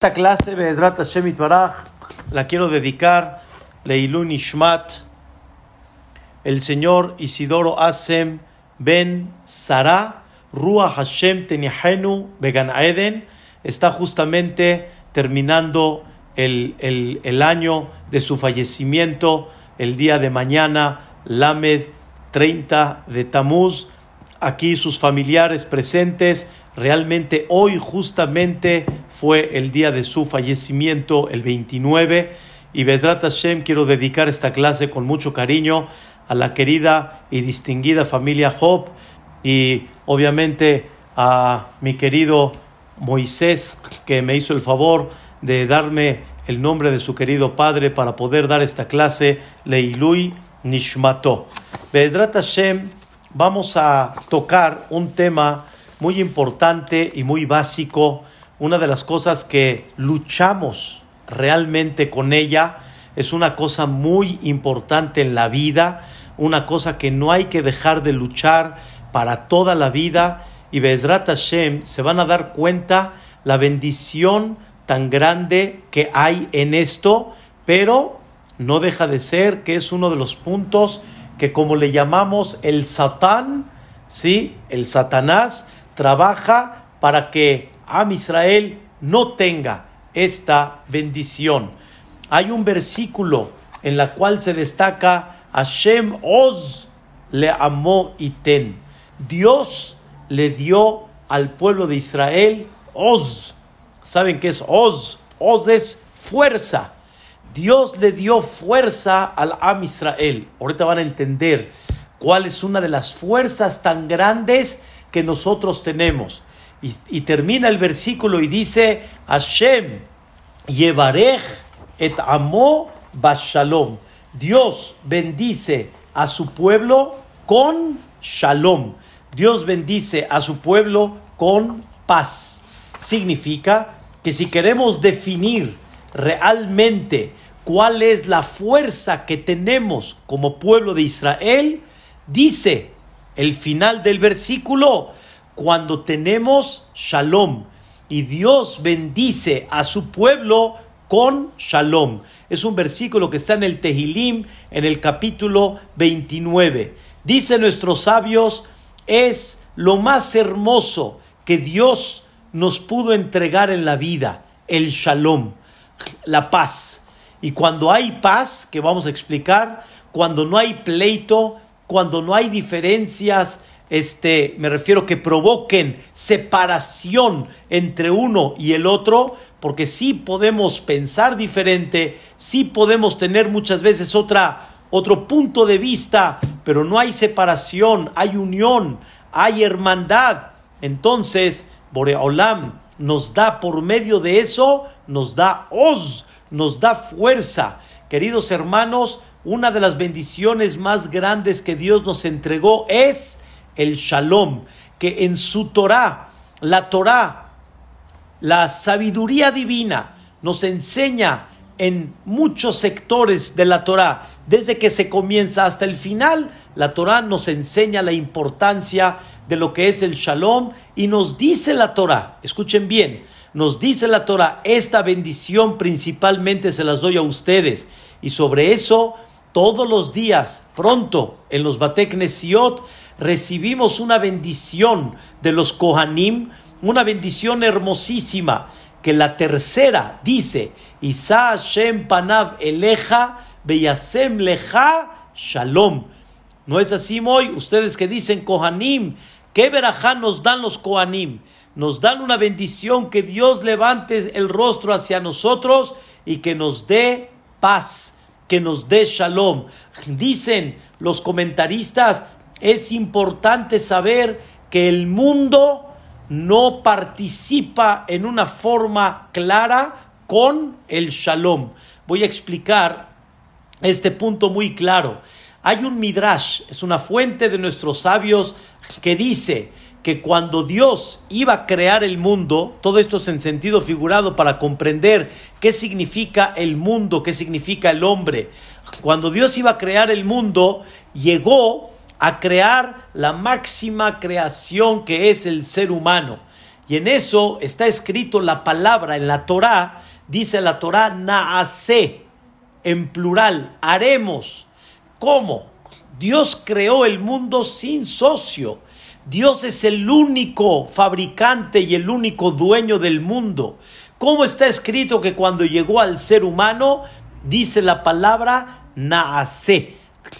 Esta clase, Be'ezrat Hashem Baraj, la quiero dedicar Leilun Ishmat, el señor Isidoro Asem Ben Sara, Ruach Hashem Tenihenu Began Eden, está justamente terminando el, el, el año de su fallecimiento, el día de mañana, Lamed 30 de Tamuz, aquí sus familiares presentes, Realmente hoy justamente fue el día de su fallecimiento, el 29, y Bedrat Hashem quiero dedicar esta clase con mucho cariño a la querida y distinguida familia Job y obviamente a mi querido Moisés que me hizo el favor de darme el nombre de su querido padre para poder dar esta clase Leilui Nishmato. Bedrat Hashem vamos a tocar un tema muy importante y muy básico, una de las cosas que luchamos realmente con ella, es una cosa muy importante en la vida, una cosa que no hay que dejar de luchar para toda la vida y Bezrat Hashem se van a dar cuenta la bendición tan grande que hay en esto, pero no deja de ser que es uno de los puntos que como le llamamos el Satán, ¿sí? El Satanás trabaja para que Am Israel no tenga esta bendición. Hay un versículo en la cual se destaca Hashem Oz le amó Iten. Dios le dio al pueblo de Israel Oz. ¿Saben qué es Oz? Oz es fuerza. Dios le dio fuerza al Am Israel. Ahorita van a entender cuál es una de las fuerzas tan grandes que nosotros tenemos. Y, termina el versículo y dice, Hashem, Yevarej et amo bashalom. Dios bendice a su pueblo con shalom. Dios bendice a su pueblo con paz. Significa que si queremos definir realmente cuál es la fuerza que tenemos como pueblo de Israel, dice el final del versículo, cuando tenemos shalom y Dios bendice a su pueblo con shalom. Es un versículo que está en el Tehilim, en el capítulo 29. Dice nuestros sabios, es lo más hermoso que Dios nos pudo entregar en la vida, el shalom, la paz. Y cuando hay paz, que vamos a explicar, cuando no hay pleito, cuando no hay diferencias, este, me refiero que provoquen separación entre uno y el otro, porque sí podemos pensar diferente, sí podemos tener muchas veces otra, otro punto de vista, pero no hay separación, hay unión, hay hermandad. Entonces, Boreolam nos da por medio de eso, nos da os, nos da fuerza. Queridos hermanos, una de las bendiciones más grandes que Dios nos entregó es el shalom, que en su Torah, la Torah, la sabiduría divina, nos enseña en muchos sectores de la Torah, desde que se comienza hasta el final, la Torah nos enseña la importancia de lo que es el shalom y nos dice la Torah, escuchen bien, nos dice la Torah, esta bendición principalmente se las doy a ustedes y sobre eso todos los días, pronto, en los Batek Nesiot, recibimos una bendición de los Kohanim, una bendición hermosísima, que la tercera dice, Isa Shem Panav Eleja Beyasem Leja Shalom. ¿No es así, Moy? Ustedes que dicen Kohanim, ¿qué verajá nos dan los Kohanim? Nos dan una bendición que Dios levante el rostro hacia nosotros y que nos dé paz que nos dé shalom. Dicen los comentaristas, es importante saber que el mundo no participa en una forma clara con el shalom. Voy a explicar este punto muy claro. Hay un midrash, es una fuente de nuestros sabios que dice que cuando Dios iba a crear el mundo, todo esto es en sentido figurado para comprender qué significa el mundo, qué significa el hombre. Cuando Dios iba a crear el mundo, llegó a crear la máxima creación que es el ser humano. Y en eso está escrito la palabra en la Torá, dice la Torá, naase, en plural, haremos. ¿Cómo? Dios creó el mundo sin socio. Dios es el único fabricante y el único dueño del mundo. ¿Cómo está escrito que cuando llegó al ser humano, dice la palabra naase?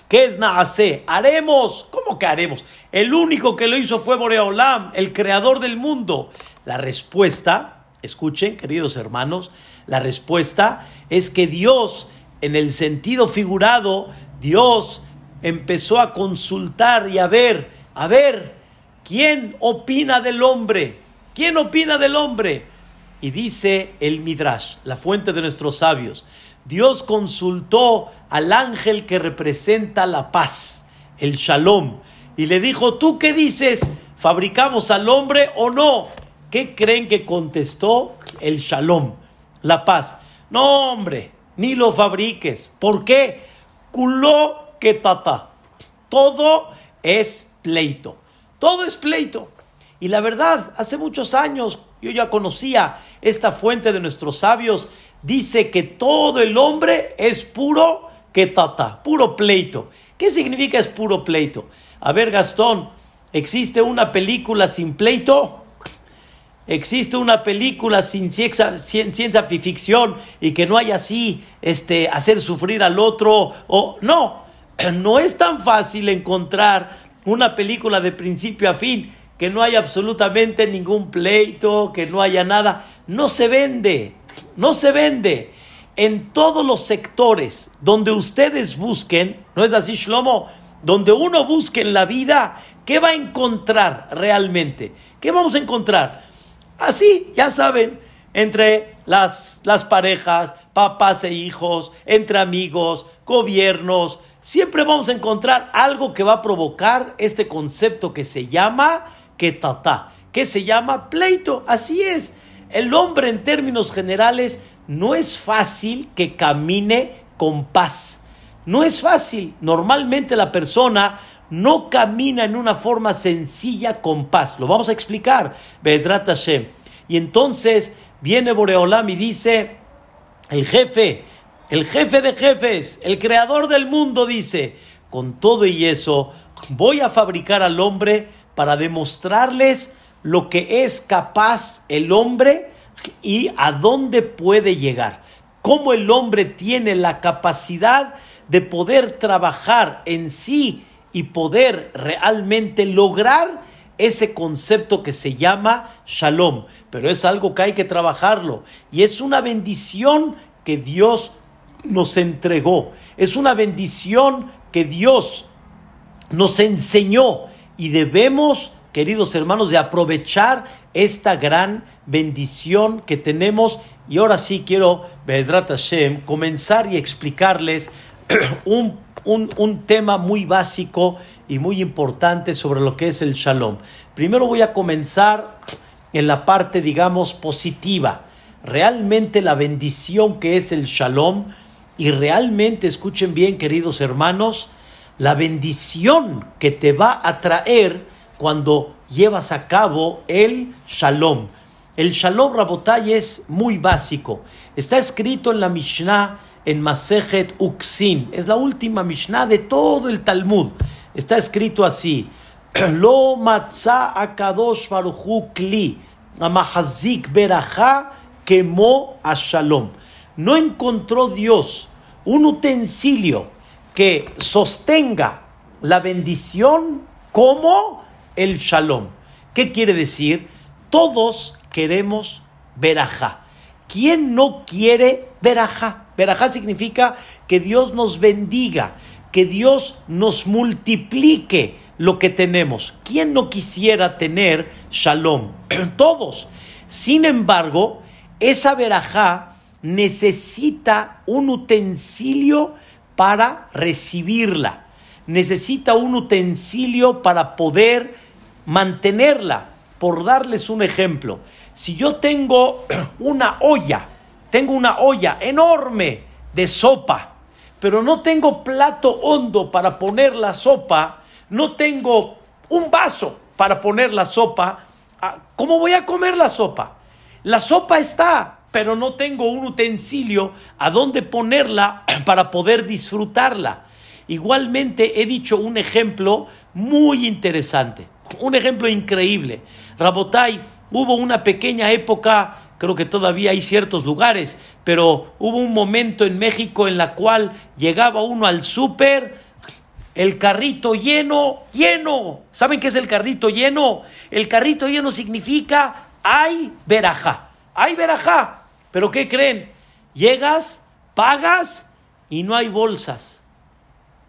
¿Qué es naase? Haremos. ¿Cómo que haremos? El único que lo hizo fue Boreolam, el creador del mundo. La respuesta, escuchen, queridos hermanos, la respuesta es que Dios, en el sentido figurado, Dios empezó a consultar y a ver, a ver, ¿quién opina del hombre? ¿Quién opina del hombre? Y dice el Midrash, la fuente de nuestros sabios, Dios consultó al ángel que representa la paz, el shalom, y le dijo, ¿tú qué dices? ¿Fabricamos al hombre o no? ¿Qué creen que contestó el shalom, la paz? No, hombre, ni lo fabriques. ¿Por qué? Culó que tata. Todo es pleito. Todo es pleito. Y la verdad, hace muchos años yo ya conocía esta fuente de nuestros sabios. Dice que todo el hombre es puro que tata, puro pleito. ¿Qué significa es puro pleito? A ver, Gastón, ¿existe una película sin pleito? existe una película sin ciencia, ficción y que no haya así este, hacer sufrir al otro o no no es tan fácil encontrar una película de principio a fin que no haya absolutamente ningún pleito, que no haya nada. No se vende, no se vende. En todos los sectores donde ustedes busquen, ¿no es así, Shlomo? Donde uno busque en la vida, ¿qué va a encontrar realmente? ¿Qué vamos a encontrar? Así, ya saben, entre las, las parejas, papás e hijos, entre amigos, gobiernos, siempre vamos a encontrar algo que va a provocar este concepto que se llama ketata, que se llama pleito. Así es. El hombre en términos generales no es fácil que camine con paz. No es fácil. Normalmente la persona no camina en una forma sencilla con paz. Lo vamos a explicar. Bedrat. Y entonces viene Boreolam y dice, el jefe, el jefe de jefes, el creador del mundo dice, con todo y eso, voy a fabricar al hombre para demostrarles lo que es capaz el hombre y a dónde puede llegar. Cómo el hombre tiene la capacidad de poder trabajar en sí y poder realmente lograr ese concepto que se llama shalom. Pero es algo que hay que trabajarlo. Y es una bendición que Dios nos entregó. Es una bendición que Dios nos enseñó y debemos, queridos hermanos, de aprovechar esta gran bendición que tenemos. Y ahora sí quiero, Bedrat Hashem, comenzar y explicarles un, un, un tema muy básico y muy importante sobre lo que es el shalom. Primero voy a comenzar en la parte, digamos, positiva. Realmente la bendición que es el shalom y realmente, escuchen bien, queridos hermanos, la bendición que te va a traer cuando llevas a cabo el shalom. El shalom Rabotay es muy básico. Está escrito en la Mishnah en Masejet Uksin. Es la última Mishnah de todo el Talmud. Está escrito así. Lo matzah akadosh baruchu kli amahazik beraja kemo a shalom. No encontró Dios un utensilio que sostenga la bendición como el shalom. ¿Qué quiere decir? Todos queremos verajá. ¿Quién no quiere verajá? Verajá significa que Dios nos bendiga, que Dios nos multiplique lo que tenemos. ¿Quién no quisiera tener shalom? Todos. Sin embargo, esa verajá necesita un utensilio para recibirla, necesita un utensilio para poder mantenerla. Por darles un ejemplo, si yo tengo una olla, tengo una olla enorme de sopa, pero no tengo plato hondo para poner la sopa, no tengo un vaso para poner la sopa, ¿Cómo voy a comer la sopa? La sopa está, pero no tengo un utensilio a donde ponerla para poder disfrutarla. Igualmente he dicho un ejemplo muy interesante, un ejemplo increíble. Rabotai, hubo una pequeña época, creo que todavía hay ciertos lugares, pero hubo un momento en México en la cual llegaba uno al súper, el carrito lleno, lleno. ¿Saben qué es el carrito lleno? El carrito lleno significa hay verajá, hay verajá. Pero ¿qué creen? Llegas, pagas y no hay bolsas.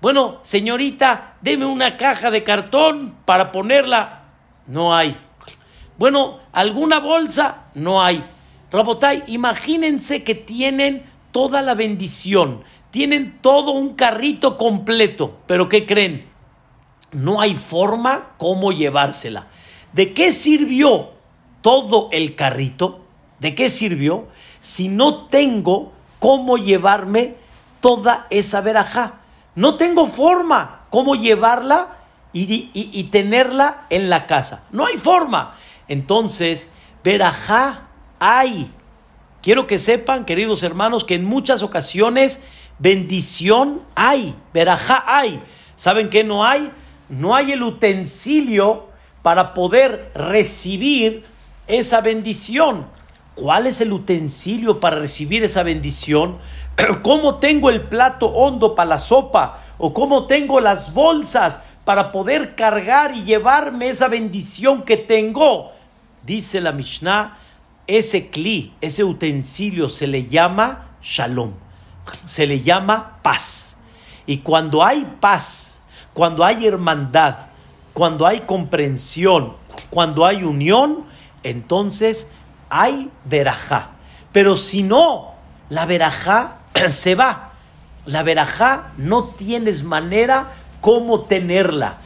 Bueno, señorita, deme una caja de cartón para ponerla. No hay. Bueno, ¿alguna bolsa? No hay. Rabotay, imagínense que tienen toda la bendición, tienen todo un carrito completo, pero ¿qué creen? No hay forma cómo llevársela. ¿De qué sirvió todo el carrito? ¿De qué sirvió si no tengo cómo llevarme toda esa verajá? No tengo forma cómo llevarla y, tenerla en la casa. No hay forma. Entonces, verajá hay. Quiero que sepan, queridos hermanos, que en muchas ocasiones bendición hay, verajá hay. ¿Saben qué no hay? No hay el utensilio para poder recibir esa bendición. ¿Cuál es el utensilio para recibir esa bendición? ¿Cómo tengo el plato hondo para la sopa? ¿O cómo tengo las bolsas para poder cargar y llevarme esa bendición que tengo? Dice la Mishnah, ese cli, ese utensilio se le llama shalom, se le llama paz. Y cuando hay paz, cuando hay hermandad, cuando hay comprensión, cuando hay unión, entonces hay verajá. Pero si no, la verajá se va. La verajá no tienes manera cómo tenerla.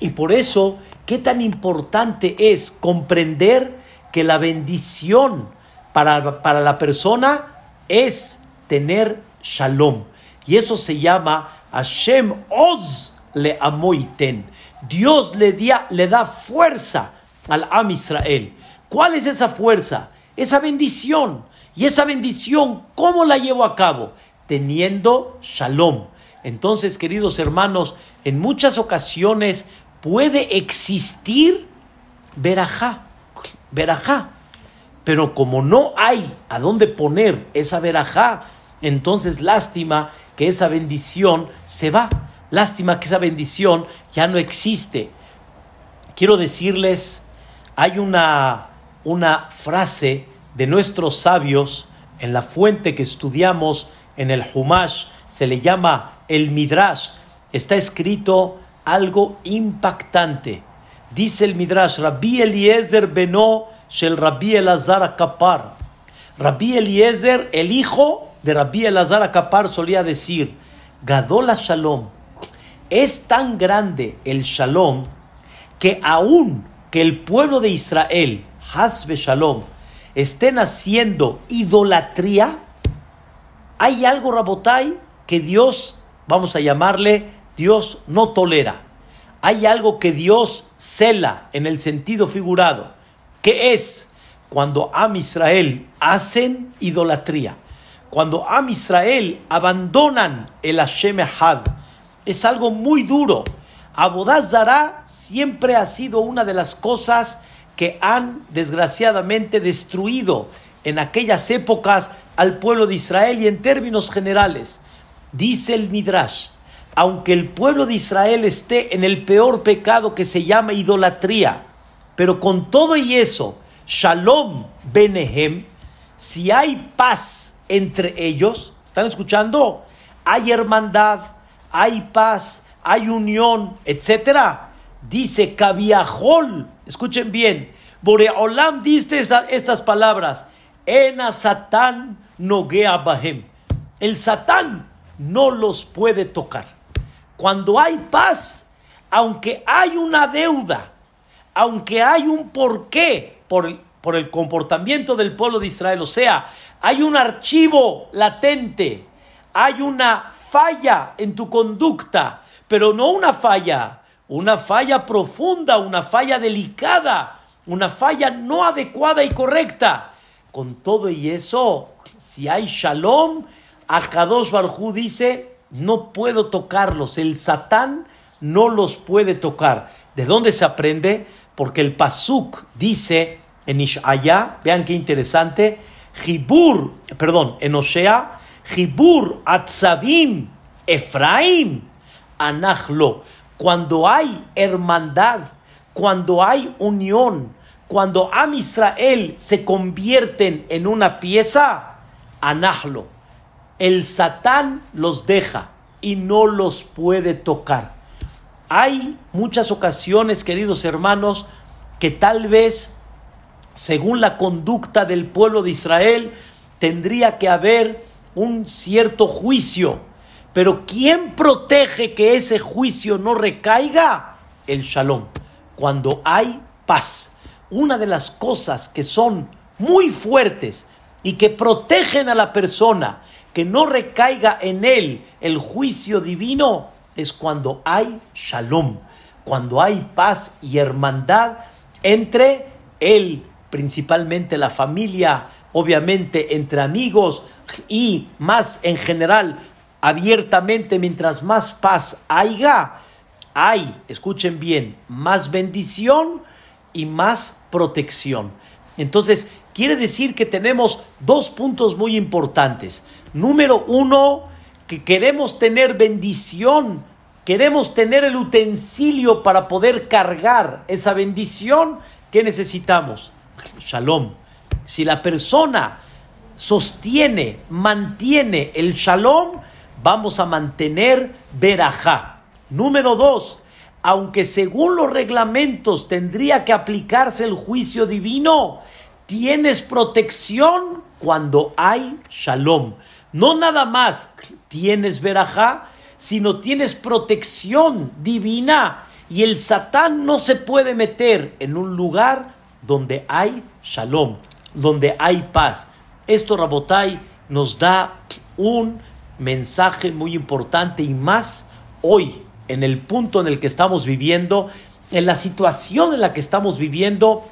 Y por eso, qué tan importante es comprender que la bendición para, para la persona es tener shalom. Y eso se llama Hashem Oz le amoiten. Dios le, le da fuerza al Am Israel. ¿Cuál es esa fuerza? Esa bendición. Y esa bendición, ¿cómo la llevo a cabo? Teniendo shalom. Entonces, queridos hermanos, en muchas ocasiones puede existir verajá, verajá. Pero como no hay a dónde poner esa verajá, entonces lástima que esa bendición se va. Lástima que esa bendición ya no existe. Quiero decirles, hay una, una frase de nuestros sabios en la fuente que estudiamos en el Humash, se le llama el Midrash, está escrito algo impactante. Dice el Midrash, Rabbi Eliezer beno shel Rabbi Elazar Akapar. Rabbi Eliezer, el hijo de Rabbi Elazar Akapar, solía decir, Gadola Shalom, es tan grande el Shalom que aún que el pueblo de Israel, Hasbe Shalom, estén haciendo idolatría, hay algo, Rabotai, que Dios, vamos a llamarle, Dios no tolera. Hay algo que Dios cela en el sentido figurado, que es cuando Am Israel hacen idolatría, cuando Am Israel abandonan el Hashem Had, es algo muy duro. Abodazara siempre ha sido una de las cosas que han desgraciadamente destruido en aquellas épocas al pueblo de Israel y en términos generales. Dice el Midrash, aunque el pueblo de Israel esté en el peor pecado que se llama idolatría, pero con todo y eso, Shalom Benehem, si hay paz entre ellos, ¿están escuchando? Hay hermandad, hay paz, hay unión, etcétera. Dice Kaviahol, escuchen bien, Boreolam dice estas palabras, Ena Satán Nogea Bahem. El Satán no los puede tocar. Cuando hay paz, aunque hay una deuda, aunque hay un porqué por, por el comportamiento del pueblo de Israel, o sea, hay un archivo latente, hay una falla en tu conducta, pero no una falla, una falla profunda, una falla delicada, una falla no adecuada y correcta. Con todo y eso, si hay shalom, Akadosh Barjú dice, no puedo tocarlos, el Satán no los puede tocar. ¿De dónde se aprende? Porque el Pasuk dice en Ishaya, vean qué interesante, Jibur, perdón, en Osea, Jibur Atzabim Efraim Anachlo. Cuando hay hermandad, cuando hay unión, cuando Am Israel se convierten en una pieza, Anachlo. El Satán los deja y no los puede tocar. Hay muchas ocasiones, queridos hermanos, que tal vez, según la conducta del pueblo de Israel, tendría que haber un cierto juicio. Pero ¿quién protege que ese juicio no recaiga? El shalom. Cuando hay paz. Una de las cosas que son muy fuertes y que protegen a la persona, que no recaiga en él el juicio divino, es cuando hay shalom, cuando hay paz y hermandad entre él, principalmente la familia, obviamente entre amigos y más en general, abiertamente, mientras más paz haya, hay, escuchen bien, más bendición y más protección. Entonces, quiere decir que tenemos dos puntos muy importantes. Número uno, que queremos tener bendición, queremos tener el utensilio para poder cargar esa bendición, ¿qué necesitamos? Shalom. Si la persona sostiene, mantiene el shalom, vamos a mantener verajá. Número dos, aunque según los reglamentos tendría que aplicarse el juicio divino, tienes protección cuando hay shalom. No nada más tienes verajá, sino tienes protección divina. Y el Satán no se puede meter en un lugar donde hay shalom, donde hay paz. Esto, Rabotai, nos da un mensaje muy importante y más hoy, en el punto en el que estamos viviendo, en la situación en la que estamos viviendo,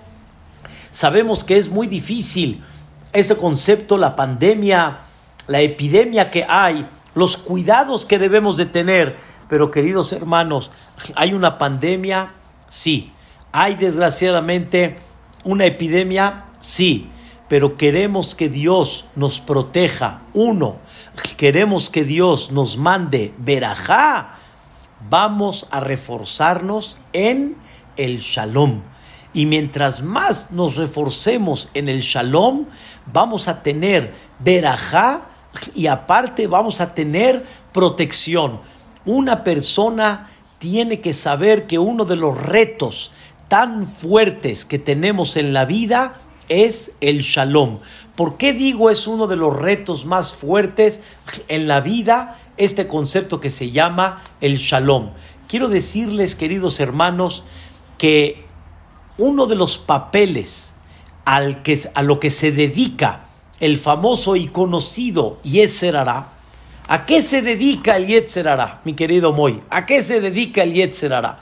sabemos que es muy difícil ese concepto, la pandemia, la epidemia que hay, los cuidados que debemos de tener. Pero queridos hermanos, ¿hay una pandemia? Sí. ¿Hay desgraciadamente una epidemia? Sí pero queremos que Dios nos proteja. Uno, queremos que Dios nos mande verajá. Vamos a reforzarnos en el shalom. Y mientras más nos reforcemos en el shalom, vamos a tener verajá y aparte vamos a tener protección. Una persona tiene que saber que uno de los retos tan fuertes que tenemos en la vida es el shalom. ¿Por qué digo es uno de los retos más fuertes en la vida este concepto que se llama el shalom? Quiero decirles, queridos hermanos, que uno de los papeles al que, a lo que se dedica el famoso y conocido Yetzerara, ¿a qué se dedica el Yetzerara, mi querido Moy? ¿A qué se dedica el Yetzerara?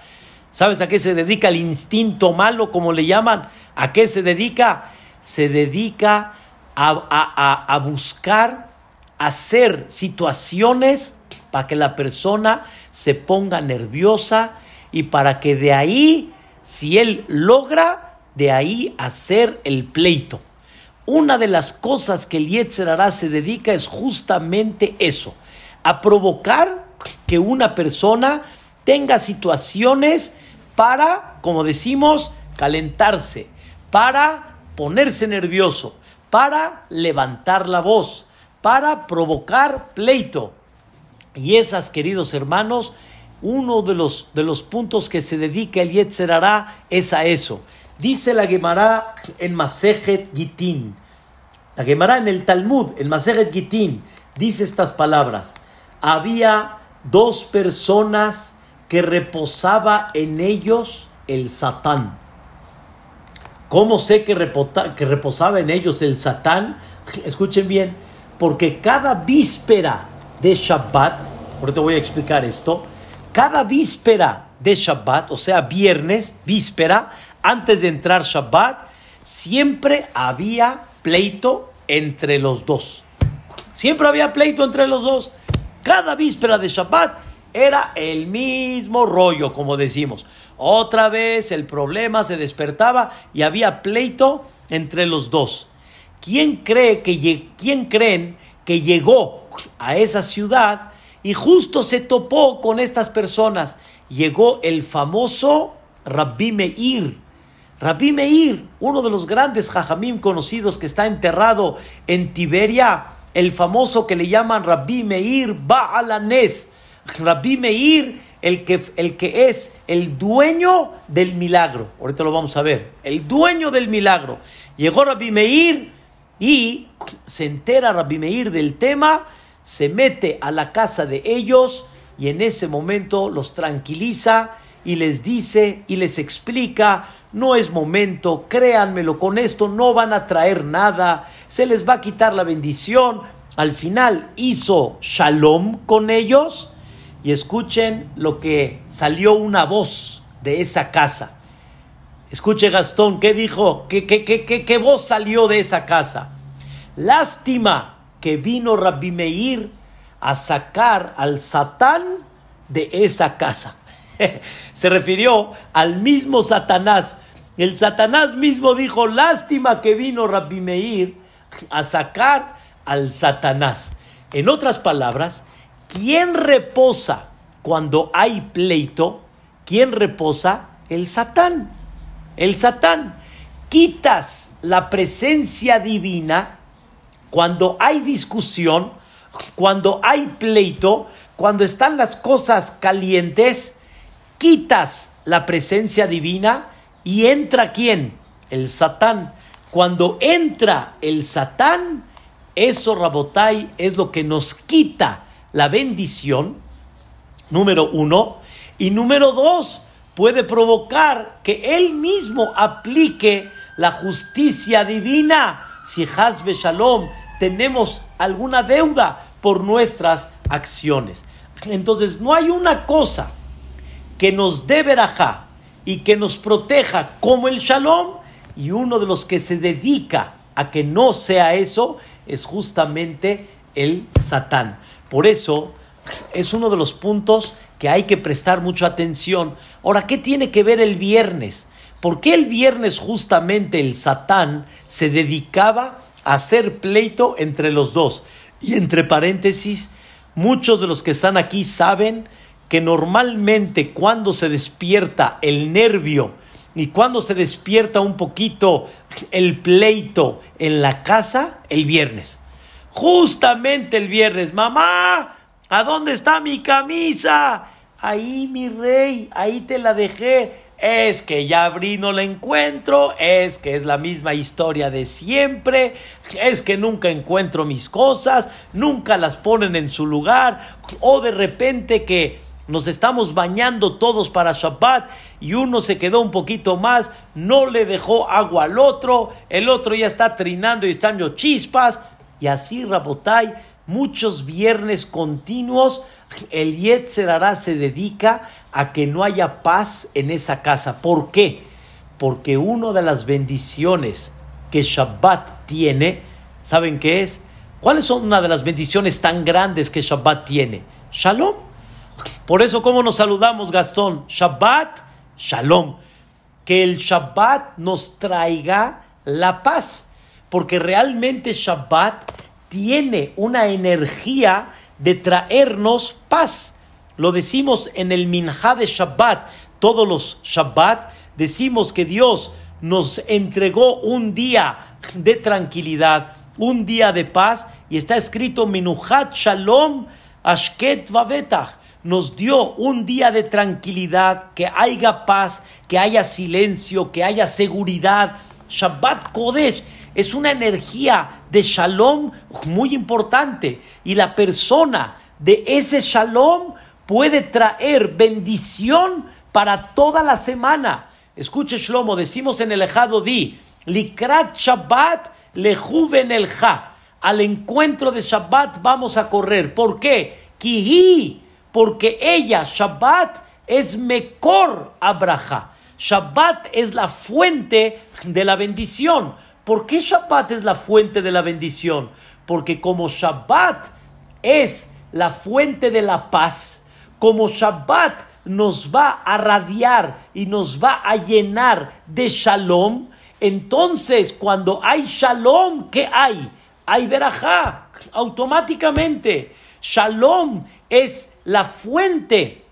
¿Sabes a qué se dedica el instinto malo, como le llaman? ¿A qué se dedica? Se dedica a, buscar hacer situaciones para que la persona se ponga nerviosa y para que de ahí, si él logra, de ahí hacer el pleito. Una de las cosas que el se dedica es justamente eso, a provocar que una persona tenga situaciones para, como decimos, calentarse, para ponerse nervioso, para levantar la voz, para provocar pleito. Y esas, queridos hermanos, uno de los, de los puntos que se dedica el Yetzer es a eso. Dice la Gemara en Masejet Gitin. La Gemara en el Talmud, en Masejet Gitin, dice estas palabras. Había dos personas que reposaba en ellos el Satán. ¿Cómo sé que, reposaba en ellos el Satán? Escuchen bien, porque cada víspera de Shabbat, ahorita voy a explicar esto, cada víspera de Shabbat, o sea, viernes, víspera, antes de entrar Shabbat, siempre había pleito entre los dos. Siempre había pleito entre los dos. Cada víspera de Shabbat era el mismo rollo, como decimos. Otra vez el problema se despertaba y había pleito entre los dos. ¿Quién cree que quién creen que llegó a esa ciudad y justo se topó con estas personas? Llegó el famoso Rabbi Meir. Rabbi Meir, uno de los grandes jajamim conocidos que está enterrado en Tiberia, el famoso que le llaman Rabbi Meir Baalanes. Rabbi Meir, el que, el que es el dueño del milagro. Ahorita lo vamos a ver. El dueño del milagro. Llegó Rabbi Meir y se entera Rabbi Meir del tema, se mete a la casa de ellos y en ese momento los tranquiliza y les dice y les explica, no es momento, créanmelo, con esto no van a traer nada, se les va a quitar la bendición. Al final hizo shalom con ellos y escuchen lo que salió una voz de esa casa. Escuche Gastón, ¿qué dijo? ¿Qué, qué, qué, qué, voz salió de esa casa? Lástima que vino Rabbi Meir a sacar al Satán de esa casa. Se refirió al mismo Satanás. El Satanás mismo dijo, lástima que vino Rabbi Meir a sacar al Satanás. En otras palabras, ¿quién reposa cuando hay pleito? ¿Quién reposa? El Satán. El Satán. Quitas la presencia divina cuando hay discusión, cuando hay pleito, cuando están las cosas calientes, quitas la presencia divina y entra quién? El Satán. Cuando entra el Satán, eso, Rabotai, es lo que nos quita la bendición, número uno. Y número dos, puede provocar que él mismo aplique la justicia divina. Si Hazbe Shalom tenemos alguna deuda por nuestras acciones. Entonces, no hay una cosa que nos dé verajá y que nos proteja como el shalom, y uno de los que se dedica a que no sea eso es justamente el satán. Por eso es uno de los puntos que hay que prestar mucha atención. Ahora, ¿qué tiene que ver el viernes? ¿Por qué el viernes justamente el satán se dedicaba a hacer pleito entre los dos? Y entre paréntesis, muchos de los que están aquí saben que normalmente cuando se despierta el nervio y cuando se despierta un poquito el pleito en la casa, el viernes. Justamente el viernes, mamá, ¿a dónde está mi camisa? Ahí, mi rey, ahí te la dejé. Es que ya abrí, no la encuentro, es que es la misma historia de siempre, es que nunca encuentro mis cosas, nunca las ponen en su lugar, o de repente que nos estamos bañando todos para Shabbat y uno se quedó un poquito más, no le dejó agua al otro, el otro ya está trinando y están yo chispas, y así Rabotai, muchos viernes continuos, el Yetzerará se dedica a que no haya paz en esa casa. ¿Por qué? Porque una de las bendiciones que Shabbat tiene, ¿saben qué es? ¿Cuáles son una de las bendiciones tan grandes que Shabbat tiene? Shalom. Por eso, ¿cómo nos saludamos, Gastón? Shabbat, Shalom. Que el Shabbat nos traiga la paz. Porque realmente Shabbat tiene una energía de traernos paz. Lo decimos en el Minha de Shabbat. Todos los Shabbat decimos que Dios nos entregó un día de tranquilidad, un día de paz. Y está escrito Minuhat Shalom Ashket Vavetach nos dio un día de tranquilidad, que haya paz, que haya silencio, que haya seguridad. Shabbat Kodesh es una energía de shalom muy importante y la persona de ese shalom puede traer bendición para toda la semana. Escuche Shlomo, decimos en el Ejado Di, Likrat Shabbat lejuven el Ja. Al encuentro de Shabbat vamos a correr. ¿Por qué? Kihi porque ella, Shabbat, es Mekor Abraha. Shabbat es la fuente de la bendición. ¿Por qué Shabbat es la fuente de la bendición? Porque como Shabbat es la fuente de la paz, como Shabbat nos va a radiar y nos va a llenar de shalom, entonces cuando hay shalom, ¿qué hay? Hay verajá, automáticamente. Shalom es la fuente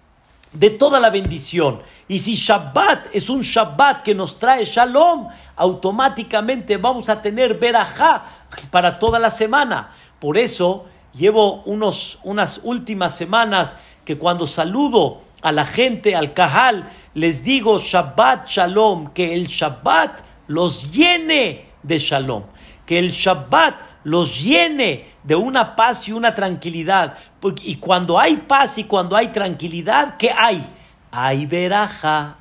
de toda la bendición. Y si Shabbat es un Shabbat que nos trae Shalom, automáticamente vamos a tener verajá para toda la semana. Por eso llevo unos, unas últimas semanas que cuando saludo a la gente, al Kahal, les digo Shabbat Shalom, que el Shabbat los llene de Shalom, que el Shabbat los llene de una paz y una tranquilidad. Y cuando hay paz y cuando hay tranquilidad, ¿qué hay? Hay veraja,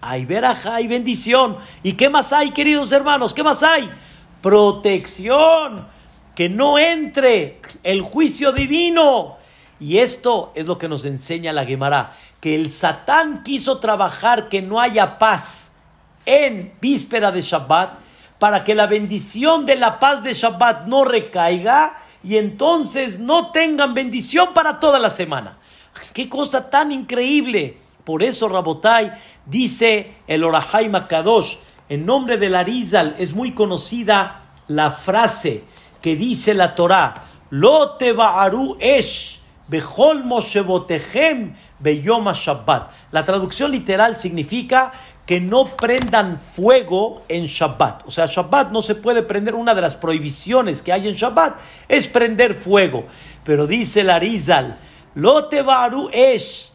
hay veraja, hay bendición. ¿Y qué más hay, queridos hermanos? ¿Qué más hay? Protección, que no entre el juicio divino. Y esto es lo que nos enseña la Gemara, que el Satán quiso trabajar que no haya paz en víspera de Shabbat para que la bendición de la paz de Shabbat no recaiga y entonces no tengan bendición para toda la semana. Qué cosa tan increíble. Por eso Rabotai dice el Orahai Makadosh, en nombre del Arizal es muy conocida la frase que dice la Torah, Lo te esh Bejol Beyoma Shabbat. La traducción literal significa que no prendan fuego en Shabbat. O sea, Shabbat no se puede prender. Una de las prohibiciones que hay en Shabbat es prender fuego. Pero dice el Arizal, Lote Baru Esh,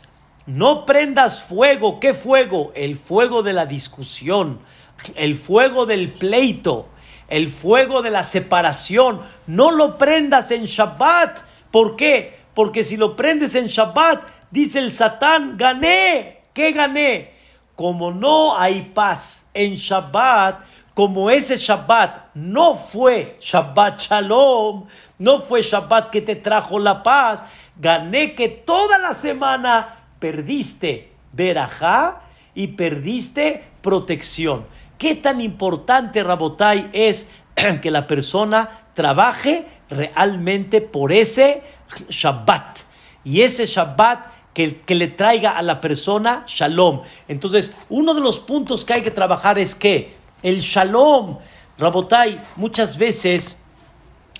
no prendas fuego. ¿Qué fuego? El fuego de la discusión, el fuego del pleito, el fuego de la separación. No lo prendas en Shabbat. ¿Por qué? porque si lo prendes en Shabbat, dice el Satán, gané. ¿Qué gané? Como no hay paz en Shabbat, como ese Shabbat no fue Shabbat Shalom, no fue Shabbat que te trajo la paz, gané que toda la semana perdiste verajá y perdiste protección. ¿Qué tan importante, Rabotai, es que la persona trabaje realmente por ese Shabbat. Y ese Shabbat que, que, le traiga a la persona shalom. Entonces, uno de los puntos que hay que trabajar es que el shalom, Rabotai, muchas veces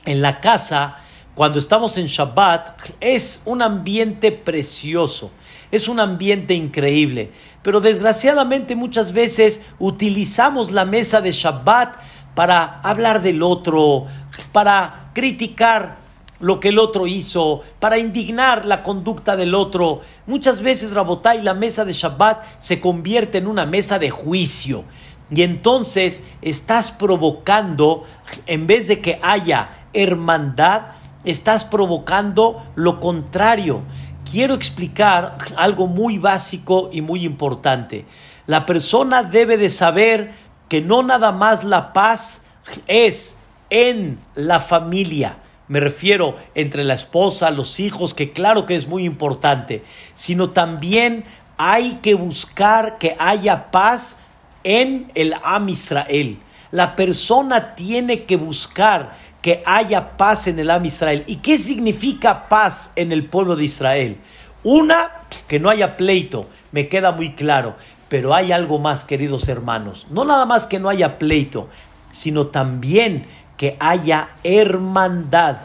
en la casa, cuando estamos en Shabbat, es un ambiente precioso, es un ambiente increíble. Pero desgraciadamente muchas veces utilizamos la mesa de Shabbat para hablar del otro, para criticar lo que el otro hizo, para indignar la conducta del otro. Muchas veces, Rabotai, la mesa de Shabbat se convierte en una mesa de juicio. Y entonces estás provocando, en vez de que haya hermandad, estás provocando lo contrario. Quiero explicar algo muy básico y muy importante. La persona debe de saber que no nada más la paz es en la familia, me refiero entre la esposa, los hijos, que claro que es muy importante, sino también hay que buscar que haya paz en el Am Israel. La persona tiene que buscar que haya paz en el Am Israel. ¿Y qué significa paz en el pueblo de Israel? Una, que no haya pleito, me queda muy claro. Pero hay algo más, queridos hermanos. No nada más que no haya pleito, sino también que haya hermandad.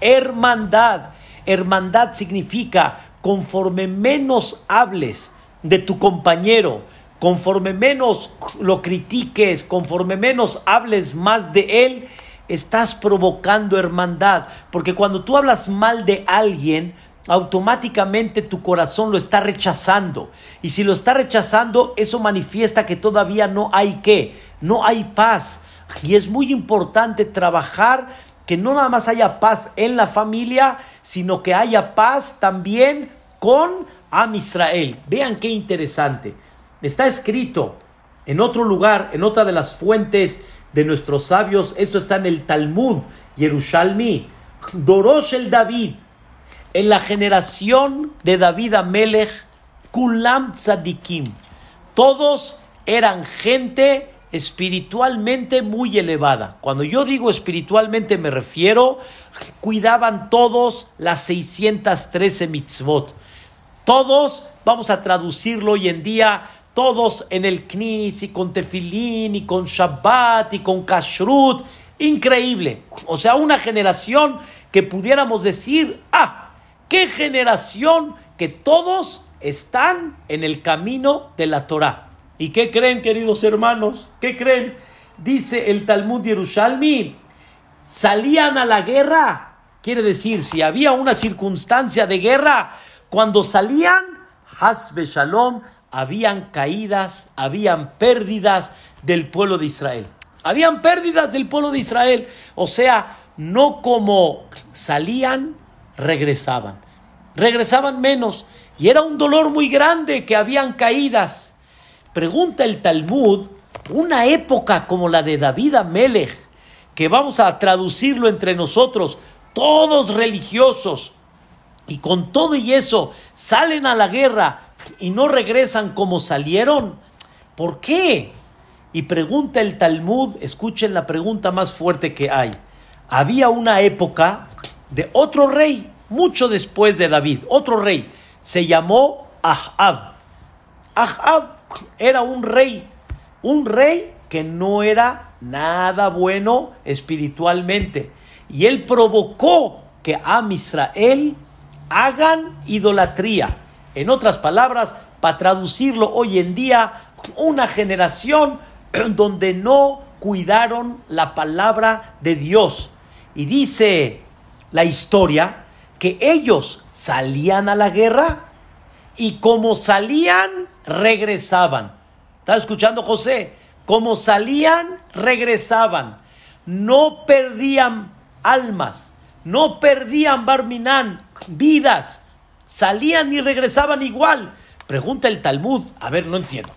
Hermandad. Hermandad significa conforme menos hables de tu compañero, conforme menos lo critiques, conforme menos hables más de él, estás provocando hermandad. Porque cuando tú hablas mal de alguien, automáticamente tu corazón lo está rechazando. Y si lo está rechazando, eso manifiesta que todavía no hay qué, no hay paz. Y es muy importante trabajar que no nada más haya paz en la familia, sino que haya paz también con Am Israel. Vean qué interesante. Está escrito en otro lugar, en otra de las fuentes de nuestros sabios, esto está en el Talmud, Yerushalmi, Dorosh el David, en la generación de David Amelech, Kulam Tzadikim, todos eran gente espiritualmente muy elevada. Cuando yo digo espiritualmente me refiero, cuidaban todos las 613 mitzvot. Todos, vamos a traducirlo hoy en día, todos en el Knis y con Tefilín y con Shabbat y con Kashrut. Increíble. O sea, una generación que pudiéramos decir, ah, qué generación que todos están en el camino de la Torah. ¿Y qué creen, queridos hermanos? ¿Qué creen? Dice el Talmud Yerushalmi, salían a la guerra. Quiere decir, si había una circunstancia de guerra, cuando salían, Hasbe Shalom, habían caídas, habían pérdidas del pueblo de Israel. Habían pérdidas del pueblo de Israel. O sea, no como salían, regresaban. Regresaban menos. Y era un dolor muy grande que habían caídas. Pregunta el Talmud, una época como la de David Amelech, que vamos a traducirlo entre nosotros, todos religiosos, y con todo y eso salen a la guerra y no regresan como salieron. ¿Por qué? Y pregunta el Talmud, escuchen la pregunta más fuerte que hay. Había una época de otro rey, mucho después de David, otro rey, se llamó Ahab. Ahab era un rey, un rey que no era nada bueno espiritualmente. Y él provocó que a Israel hagan idolatría. En otras palabras, para traducirlo hoy en día, una generación donde no cuidaron la palabra de Dios. Y dice la historia que ellos salían a la guerra y como salían, regresaban. ¿Está escuchando José? Como salían, regresaban. No perdían almas, no perdían Barminán, vidas. Salían y regresaban igual. Pregunta el Talmud. A ver, no entiendo.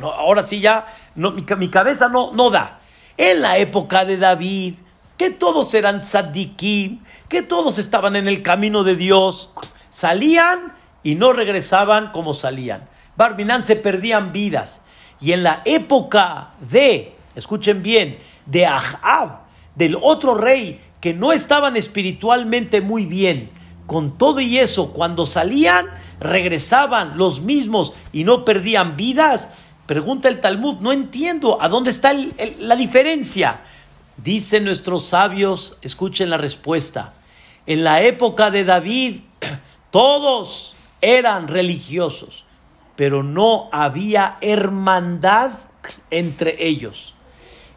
ahora sí ya, mi, cabeza no, no da. En la época de David, que todos eran tzadikim, que todos estaban en el camino de Dios, salían y no regresaban como salían. Barminán se perdían vidas. Y en la época de, escuchen bien, de Ahab, del otro rey, que no estaban espiritualmente muy bien, con todo y eso, cuando salían, regresaban los mismos y no perdían vidas. Pregunta el Talmud, no entiendo, ¿a dónde está la diferencia? Dicen nuestros sabios, escuchen la respuesta. En la época de David, todos eran religiosos, pero no había hermandad entre ellos.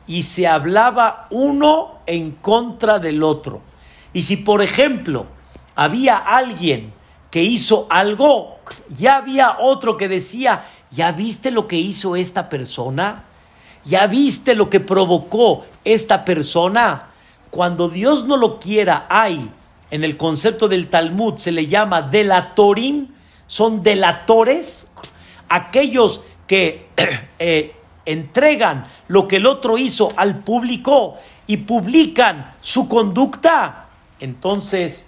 Y se hablaba uno en contra del otro. Y si, por ejemplo, había alguien que hizo algo, ya había otro que decía, ¿ya viste lo que hizo esta persona? ¿Ya viste lo que provocó esta persona? Cuando Dios no lo quiera, hay en el concepto del Talmud, se le llama delatorim, son delatores, aquellos que eh, entregan lo que el otro hizo al público y publican su conducta. Entonces,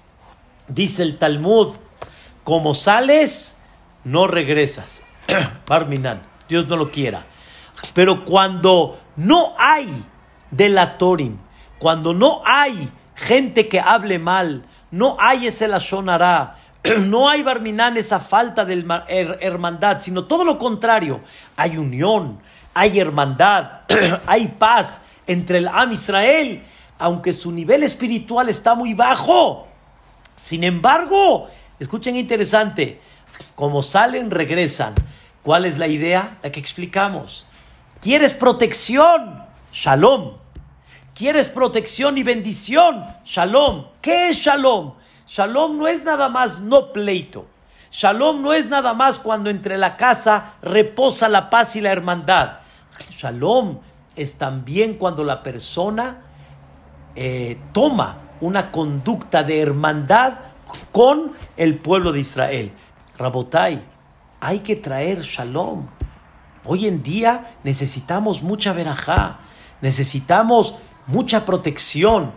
dice el Talmud, como sales, no regresas. Parminan, Dios no lo quiera. Pero cuando no hay delatorim, cuando no hay gente que hable mal, no hay ese la sonará, no hay barminán esa falta de hermandad, sino todo lo contrario. Hay unión, hay hermandad, hay paz entre el Am Israel, aunque su nivel espiritual está muy bajo. Sin embargo, escuchen interesante, como salen, regresan. ¿Cuál es la idea? La que explicamos. ¿Quieres protección? Shalom. ¿Quieres protección y bendición? Shalom. ¿Qué es shalom? Shalom no es nada más no pleito. Shalom no es nada más cuando entre la casa reposa la paz y la hermandad. Shalom es también cuando la persona eh, toma una conducta de hermandad con el pueblo de Israel. Rabotai, hay que traer shalom. Hoy en día necesitamos mucha verajá, necesitamos mucha protección.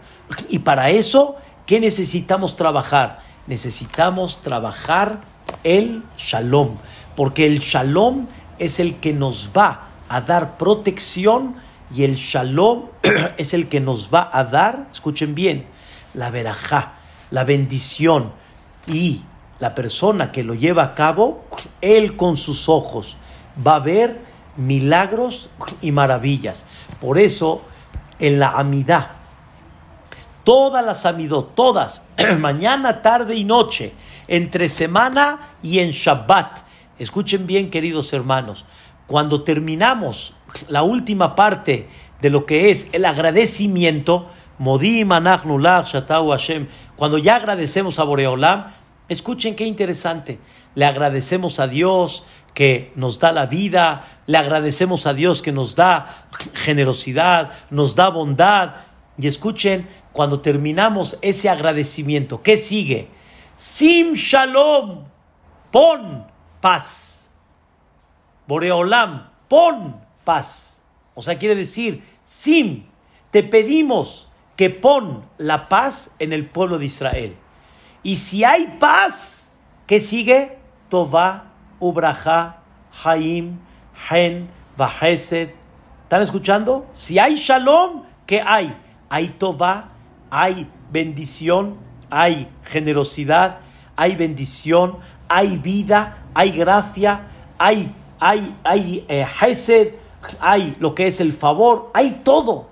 Y para eso ¿Qué necesitamos trabajar? Necesitamos trabajar el shalom, porque el shalom es el que nos va a dar protección y el shalom es el que nos va a dar, escuchen bien, la verajá, la bendición y la persona que lo lleva a cabo, él con sus ojos va a ver milagros y maravillas. Por eso, en la amidad, todas las amidot, todas, mañana, tarde y noche, entre semana y en Shabbat. Escuchen bien, queridos hermanos, cuando terminamos la última parte de lo que es el agradecimiento, cuando ya agradecemos a Boreolam, escuchen qué interesante, le agradecemos a Dios que nos da la vida, le agradecemos a Dios que nos da generosidad, nos da bondad, y escuchen, cuando terminamos ese agradecimiento, ¿qué sigue? Sim Shalom, pon paz. Boreolam, pon paz. O sea, quiere decir, Sim, te pedimos que pon la paz en el pueblo de Israel. Y si hay paz, ¿qué sigue? Tová, Ubraja, Haim, Hen, Vahesed. ¿Están escuchando? Si hay shalom, ¿qué hay? Hay Tová, hay bendición, hay generosidad, hay bendición, hay vida, hay gracia, hay hay, hay eh, hay lo que es el favor, hay todo.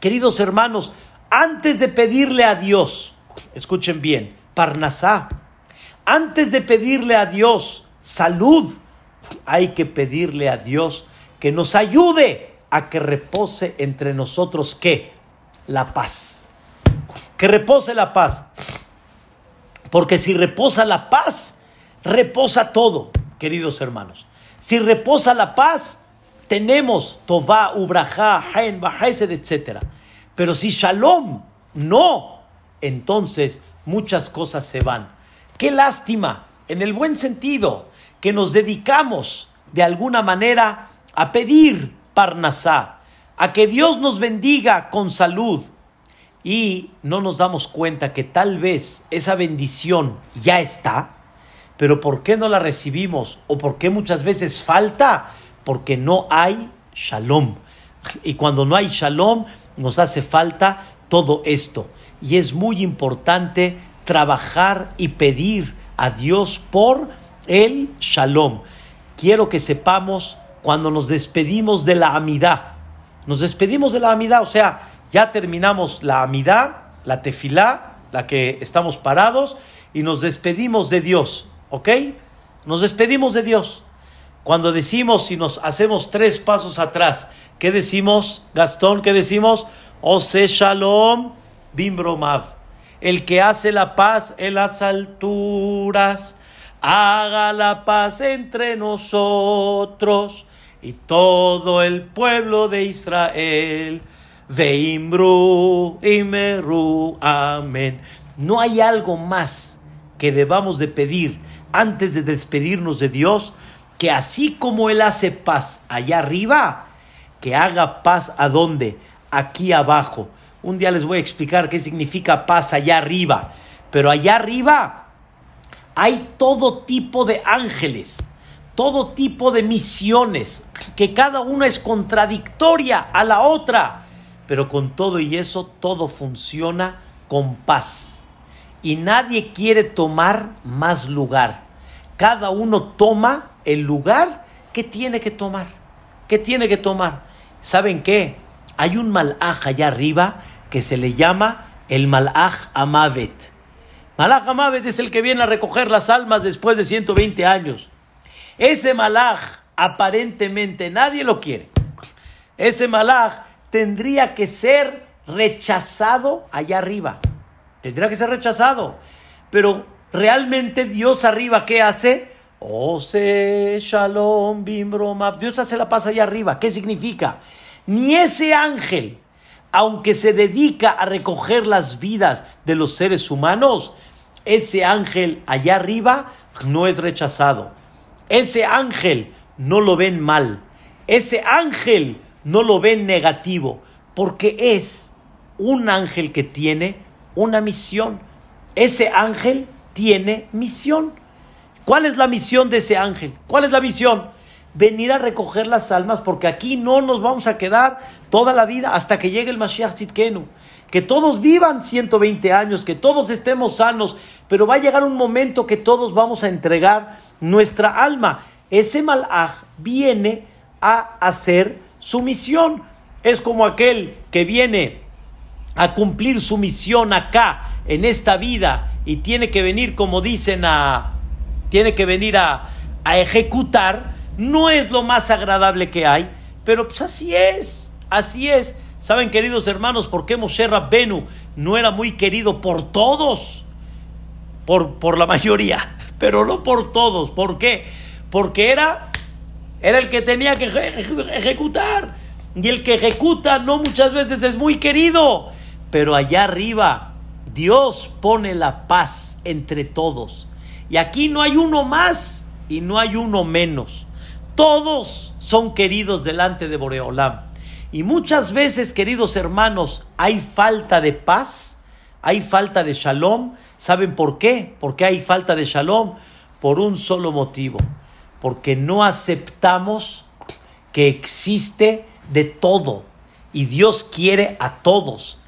Queridos hermanos, antes de pedirle a Dios, escuchen bien, Parnasá, antes de pedirle a Dios salud, hay que pedirle a Dios que nos ayude a que repose entre nosotros qué? La paz. Que repose la paz. Porque si reposa la paz, reposa todo, queridos hermanos. Si reposa la paz, tenemos Tová, Ubrajá, Hain, Bahesed, etc. Pero si Shalom no, entonces muchas cosas se van. Qué lástima, en el buen sentido, que nos dedicamos de alguna manera a pedir Parnasá, a que Dios nos bendiga con salud y no nos damos cuenta que tal vez esa bendición ya está pero ¿por qué no la recibimos? ¿O por qué muchas veces falta? Porque no hay shalom. Y cuando no hay shalom, nos hace falta todo esto. Y es muy importante trabajar y pedir a Dios por el shalom. Quiero que sepamos cuando nos despedimos de la amidad. Nos despedimos de la amidad, o sea, ya terminamos la amidad, la tefilá, la que estamos parados, y nos despedimos de Dios. ¿Ok? Nos despedimos de Dios. Cuando decimos, si nos hacemos tres pasos atrás, ¿qué decimos, Gastón? ¿Qué decimos? Ose Shalom Bimbromav. El que hace la paz en las alturas, haga la paz entre nosotros y todo el pueblo de Israel. Veimbru, Imeru, amén. No hay algo más que debamos de pedir antes de despedirnos de Dios, que así como Él hace paz allá arriba, que haga paz a dónde? Aquí abajo. Un día les voy a explicar qué significa paz allá arriba. Pero allá arriba hay todo tipo de ángeles, todo tipo de misiones, que cada una es contradictoria a la otra. Pero con todo y eso, todo funciona con paz y nadie quiere tomar más lugar. Cada uno toma el lugar que tiene que tomar. ¿Qué tiene que tomar? ¿Saben qué? Hay un malaj allá arriba que se le llama el malaj amavet. Malaj amavet es el que viene a recoger las almas después de 120 años. Ese malaj aparentemente nadie lo quiere. Ese malaj tendría que ser rechazado allá arriba. Tendría que ser rechazado. Pero realmente Dios arriba, ¿qué hace? Ose, shalom. Dios hace la paz allá arriba. ¿Qué significa? Ni ese ángel, aunque se dedica a recoger las vidas de los seres humanos, ese ángel allá arriba no es rechazado. Ese ángel no lo ven mal. Ese ángel no lo ven negativo. Porque es un ángel que tiene una misión. Ese ángel tiene misión. ¿Cuál es la misión de ese ángel? ¿Cuál es la misión? venir a recoger las almas, porque aquí no nos vamos a quedar toda la vida hasta que llegue el Mashiach Tzidkenu. Que todos vivan 120 años, que todos estemos sanos, pero va a llegar un momento que todos vamos a entregar nuestra alma. Ese malaj viene a hacer su misión. Es como aquel que viene a cumplir su misión acá, en esta vida, y tiene que venir, como dicen, a, tiene que venir a, a ejecutar, no es lo más agradable que hay, pero pues así es, así es. ¿Saben, queridos hermanos, por qué Moshe Rabbenu no era muy querido por todos? Por, por la mayoría, pero no por todos. ¿Por qué? Porque era, era el que tenía que ejecutar. Y el que ejecuta no muchas veces es muy querido. Pero allá arriba, Dios pone la paz entre todos. Y aquí no hay uno más y no hay uno menos. Todos son queridos delante de Boreolam. Y muchas veces, queridos hermanos, hay falta de paz, hay falta de shalom. ¿Saben por qué? Porque hay falta de shalom por un solo motivo. Porque no aceptamos que existe de todo. Y Dios quiere a todos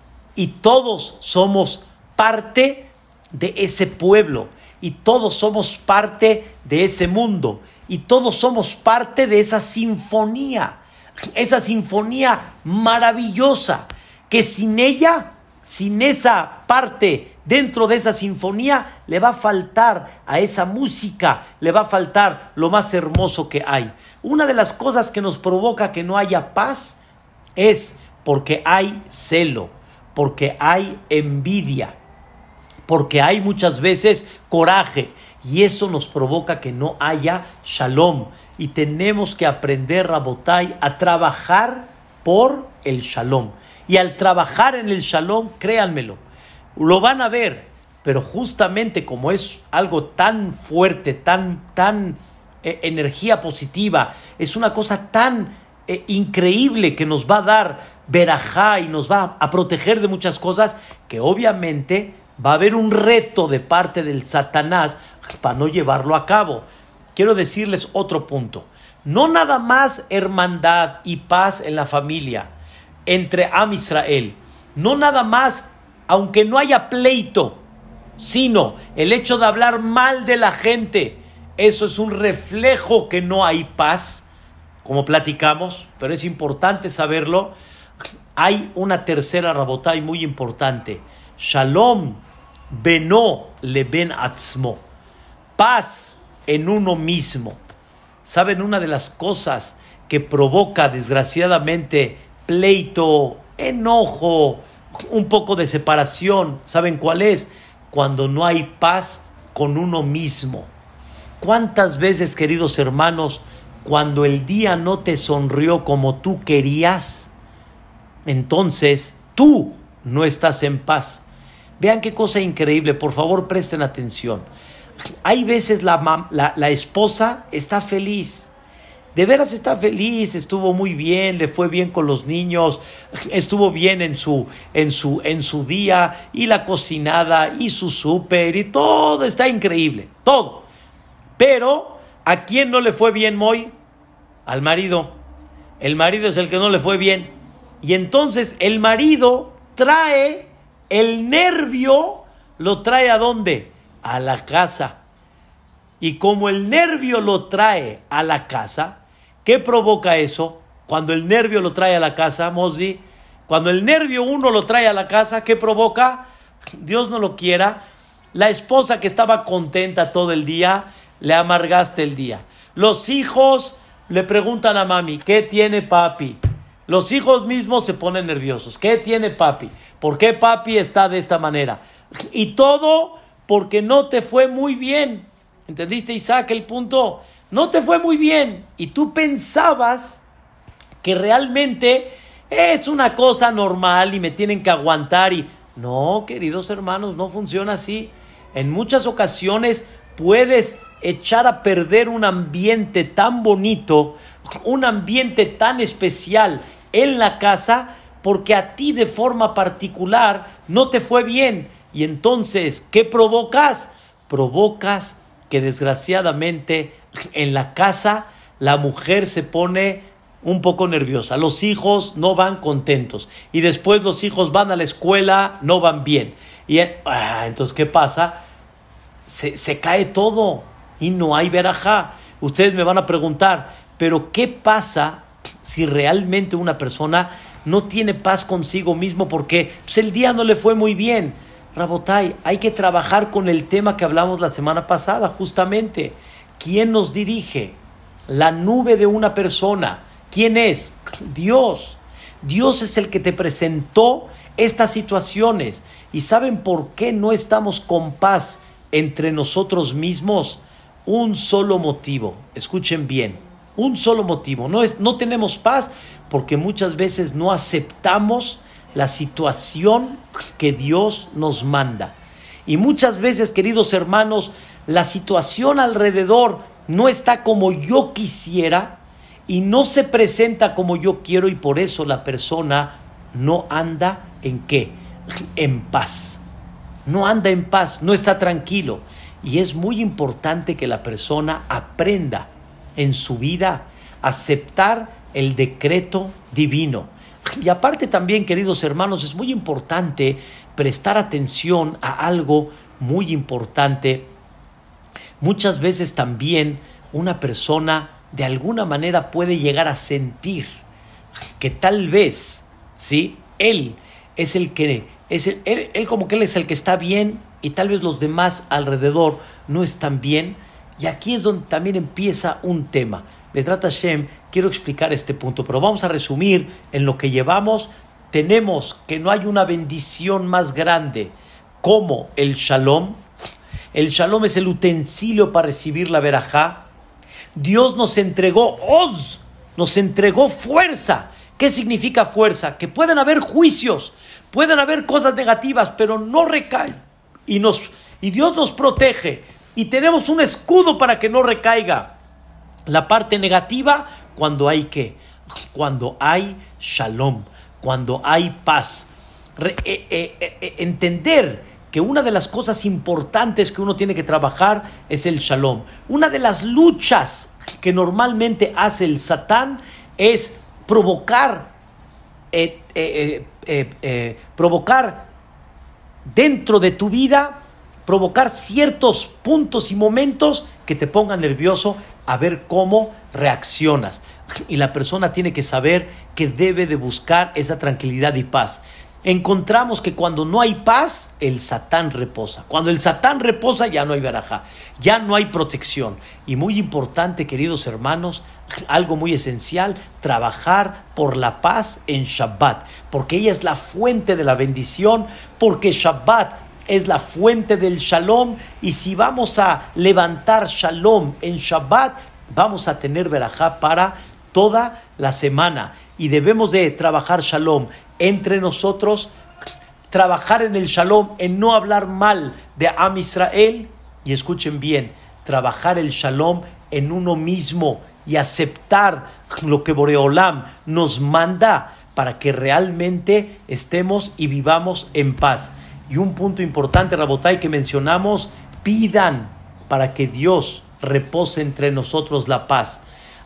y todos somos parte de ese pueblo y todos somos parte de ese mundo y todos somos parte de esa sinfonía, esa sinfonía maravillosa que sin ella, sin esa parte dentro de esa sinfonía, le va a faltar a esa música, le va a faltar lo más hermoso que hay. Una de las cosas que nos provoca que no haya paz es porque hay celo porque hay envidia, porque hay muchas veces coraje y eso nos provoca que no haya shalom y tenemos que aprender, Rabotai, a trabajar por el shalom. Y al trabajar en el shalom, créanmelo, lo van a ver, pero justamente como es algo tan fuerte, tan, tan eh, energía positiva, es una cosa tan eh, increíble que nos va a dar verajá y nos va a proteger de muchas cosas que obviamente va a haber un reto de parte del Satanás para no llevarlo a cabo. Quiero decirles otro punto. No nada más hermandad y paz en la familia entre Am Israel. No nada más, aunque no haya pleito, sino el hecho de hablar mal de la gente. Eso es un reflejo que no hay paz, como platicamos, pero es importante saberlo hay una tercera rabotay muy importante. Shalom beno le ben atzmo. Paz en uno mismo. ¿Saben una de las cosas que provoca desgraciadamente pleito, enojo, un poco de separación? ¿Saben cuál es? Cuando no hay paz con uno mismo. ¿Cuántas veces, queridos hermanos, cuando el día no te sonrió como tú querías, entonces tú no estás en paz. Vean qué cosa increíble, por favor presten atención. Hay veces la, la, esposa está feliz, de veras está feliz, estuvo muy bien, le fue bien con los niños, estuvo bien en su, en su, en su día, y la cocinada, y su súper, y todo está increíble, todo. Pero, ¿a quién no le fue bien, Moy? Al marido. El marido es el que no le fue bien. Y entonces el marido trae el nervio, lo trae a dónde? A la casa. Y como el nervio lo trae a la casa, ¿qué provoca eso? Cuando el nervio lo trae a la casa, Mosi, cuando el nervio uno lo trae a la casa, ¿qué provoca? Dios no lo quiera. La esposa que estaba contenta todo el día, le amargaste el día. Los hijos le preguntan a mami, ¿qué tiene papi? Los hijos mismos se ponen nerviosos. ¿Qué tiene papi? ¿Por qué papi está de esta manera? Y todo porque no te fue muy bien. ¿Entendiste, Isaac, el punto? No te fue muy bien. Y tú pensabas que realmente es una cosa normal y me tienen que aguantar. Y no, queridos hermanos, no funciona así. En muchas ocasiones puedes echar a perder un ambiente tan bonito, un ambiente tan especial en la casa porque a ti de forma particular no te fue bien. Y entonces, ¿qué provocas? Provocas que desgraciadamente en la casa la mujer se pone un poco nerviosa, los hijos no van contentos y después los hijos van a la escuela, no van bien. Y ah, entonces, ¿qué pasa? Se, se, cae todo y no hay verajá. Ustedes me van a preguntar, pero ¿qué pasa si realmente una persona no tiene paz consigo mismo porque pues, el día no le fue muy bien? Rabotai, hay que trabajar con el tema que hablamos la semana pasada, justamente. ¿Quién nos dirige? La nube de una persona. ¿Quién es? Dios. Dios es el que te presentó estas situaciones. ¿Y saben por qué no estamos con paz entre nosotros mismos? Un solo motivo. Escuchen bien. Un solo motivo. No, es, no tenemos paz porque muchas veces no aceptamos la situación que Dios nos manda. Y muchas veces, queridos hermanos, la situación alrededor no está como yo quisiera y no se presenta como yo quiero y por eso la persona no anda en qué? En paz. No anda en paz, no está tranquilo. Y es muy importante que la persona aprenda en su vida aceptar el decreto divino y aparte también, queridos hermanos, es muy importante prestar atención a algo muy importante. Muchas veces también una persona de alguna manera puede llegar a sentir que tal vez, ¿sí? Él es el que, es el, él, él como que él es el que está bien y tal vez los demás alrededor no están bien. Y aquí es donde también empieza un tema. trata Hashem, quiero explicar este punto, pero vamos a resumir en lo que llevamos. Tenemos que no hay una bendición más grande como el shalom. El shalom es el utensilio para recibir la verajá. Dios nos entregó oz, nos entregó fuerza. ¿Qué significa fuerza? Que pueden haber juicios, pueden haber cosas negativas, pero no recaen. Y Dios nos protege. Y tenemos un escudo para que no recaiga la parte negativa cuando hay que, cuando hay shalom, cuando hay paz. Eh, eh, eh, entender que una de las cosas importantes que uno tiene que trabajar es el shalom. Una de las luchas que normalmente hace el satán es provocar, provocar dentro de tu vida, provocar ciertos puntos y momentos que te pongan nervioso a ver cómo reaccionas. Y la persona tiene que saber que debe de buscar esa tranquilidad y paz. Encontramos que cuando no hay paz, el Satán reposa. Cuando el Satán reposa, ya no hay baraja, ya no hay protección. Y muy importante, queridos hermanos, algo muy esencial, trabajar por la paz en Shabbat, porque ella es la fuente de la bendición, porque Shabbat es la fuente del shalom y si vamos a levantar shalom en Shabbat, vamos a tener verajá para toda la semana y debemos de trabajar shalom entre nosotros, trabajar en el shalom, en no hablar mal de Am Israel y escuchen bien, trabajar el shalom en uno mismo y aceptar lo que Boreolam nos manda para que realmente estemos y vivamos en paz. Y un punto importante, Rabotai, que mencionamos, pidan para que Dios repose entre nosotros la paz.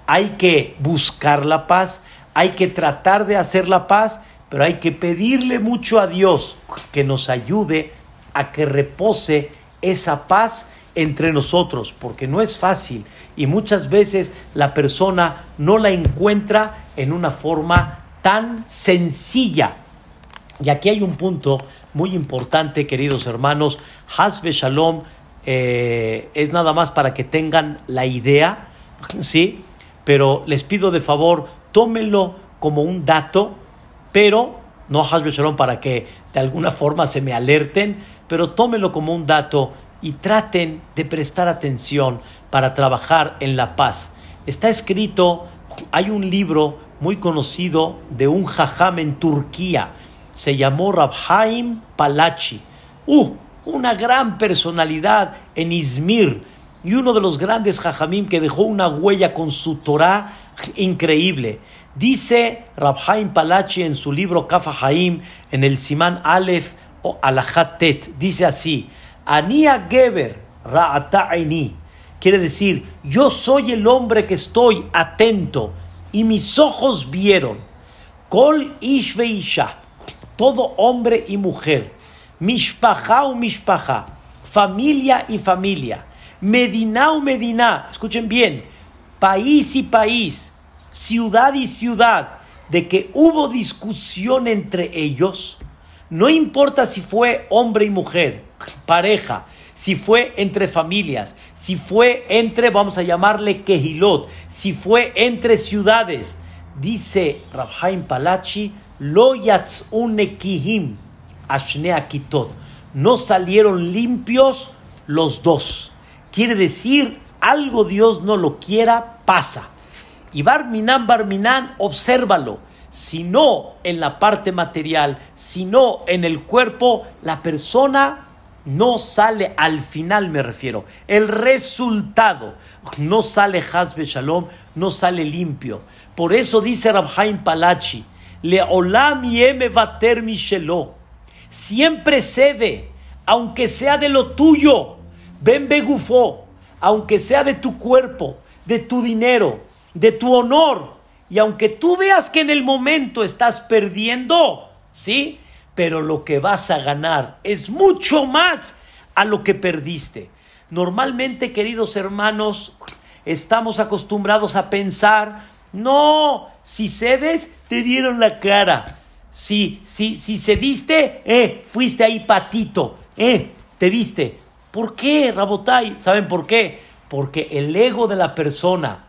Hay que buscar la paz, hay que tratar de hacer la paz, pero hay que pedirle mucho a Dios que nos ayude a que repose esa paz entre nosotros, porque no es fácil y muchas veces la persona no la encuentra en una forma tan sencilla. Y aquí hay un punto muy importante, queridos hermanos. Hasbe Shalom eh, es nada más para que tengan la idea, ¿sí? Pero les pido de favor, tómenlo como un dato, pero no Hasbe Shalom para que de alguna forma se me alerten, pero tómenlo como un dato y traten de prestar atención para trabajar en la paz. Está escrito, hay un libro muy conocido de un jajam en Turquía, se llamó Rabhaim Palachi. Uh, una gran personalidad en Izmir y uno de los grandes jajamim que dejó una huella con su Torah increíble. Dice Rabhaim Palachi en su libro Kafa Haim, en el Simán Aleph o Alahat Tet, dice así: Ania Geber Ra'ata'ini. Quiere decir, yo soy el hombre que estoy atento y mis ojos vieron. Kol ish isha, todo hombre y mujer. Mishpaha o mishpaha, familia y familia. Medina o Medina, escuchen bien, país y país, ciudad y ciudad, de que hubo discusión entre ellos, no importa si fue hombre y mujer, pareja, si fue entre familias, si fue entre, vamos a llamarle Kehilot, si fue entre ciudades, dice Rabhaim Palachi, lo kihim akitot, no salieron limpios los dos. Quiere decir, algo Dios no lo quiera, pasa. Y Barminan, Barminan, obsérvalo. Si no en la parte material, si no en el cuerpo, la persona no sale al final, me refiero. El resultado no sale Hazbe Shalom, no sale limpio. Por eso dice Rabhaim Palachi, Le olam yeme vater mishelo. Siempre cede, aunque sea de lo tuyo. Ben begufo, aunque sea de tu cuerpo, de tu dinero, de tu honor, y aunque tú veas que en el momento estás perdiendo, ¿sí? Pero lo que vas a ganar es mucho más a lo que perdiste. Normalmente, queridos hermanos, estamos acostumbrados a pensar, no, si cedes, te dieron la cara. Si, si, si cediste, eh, fuiste ahí patito, eh, te viste. ¿Por qué, Rabotai? ¿Saben por qué? Porque el ego de la persona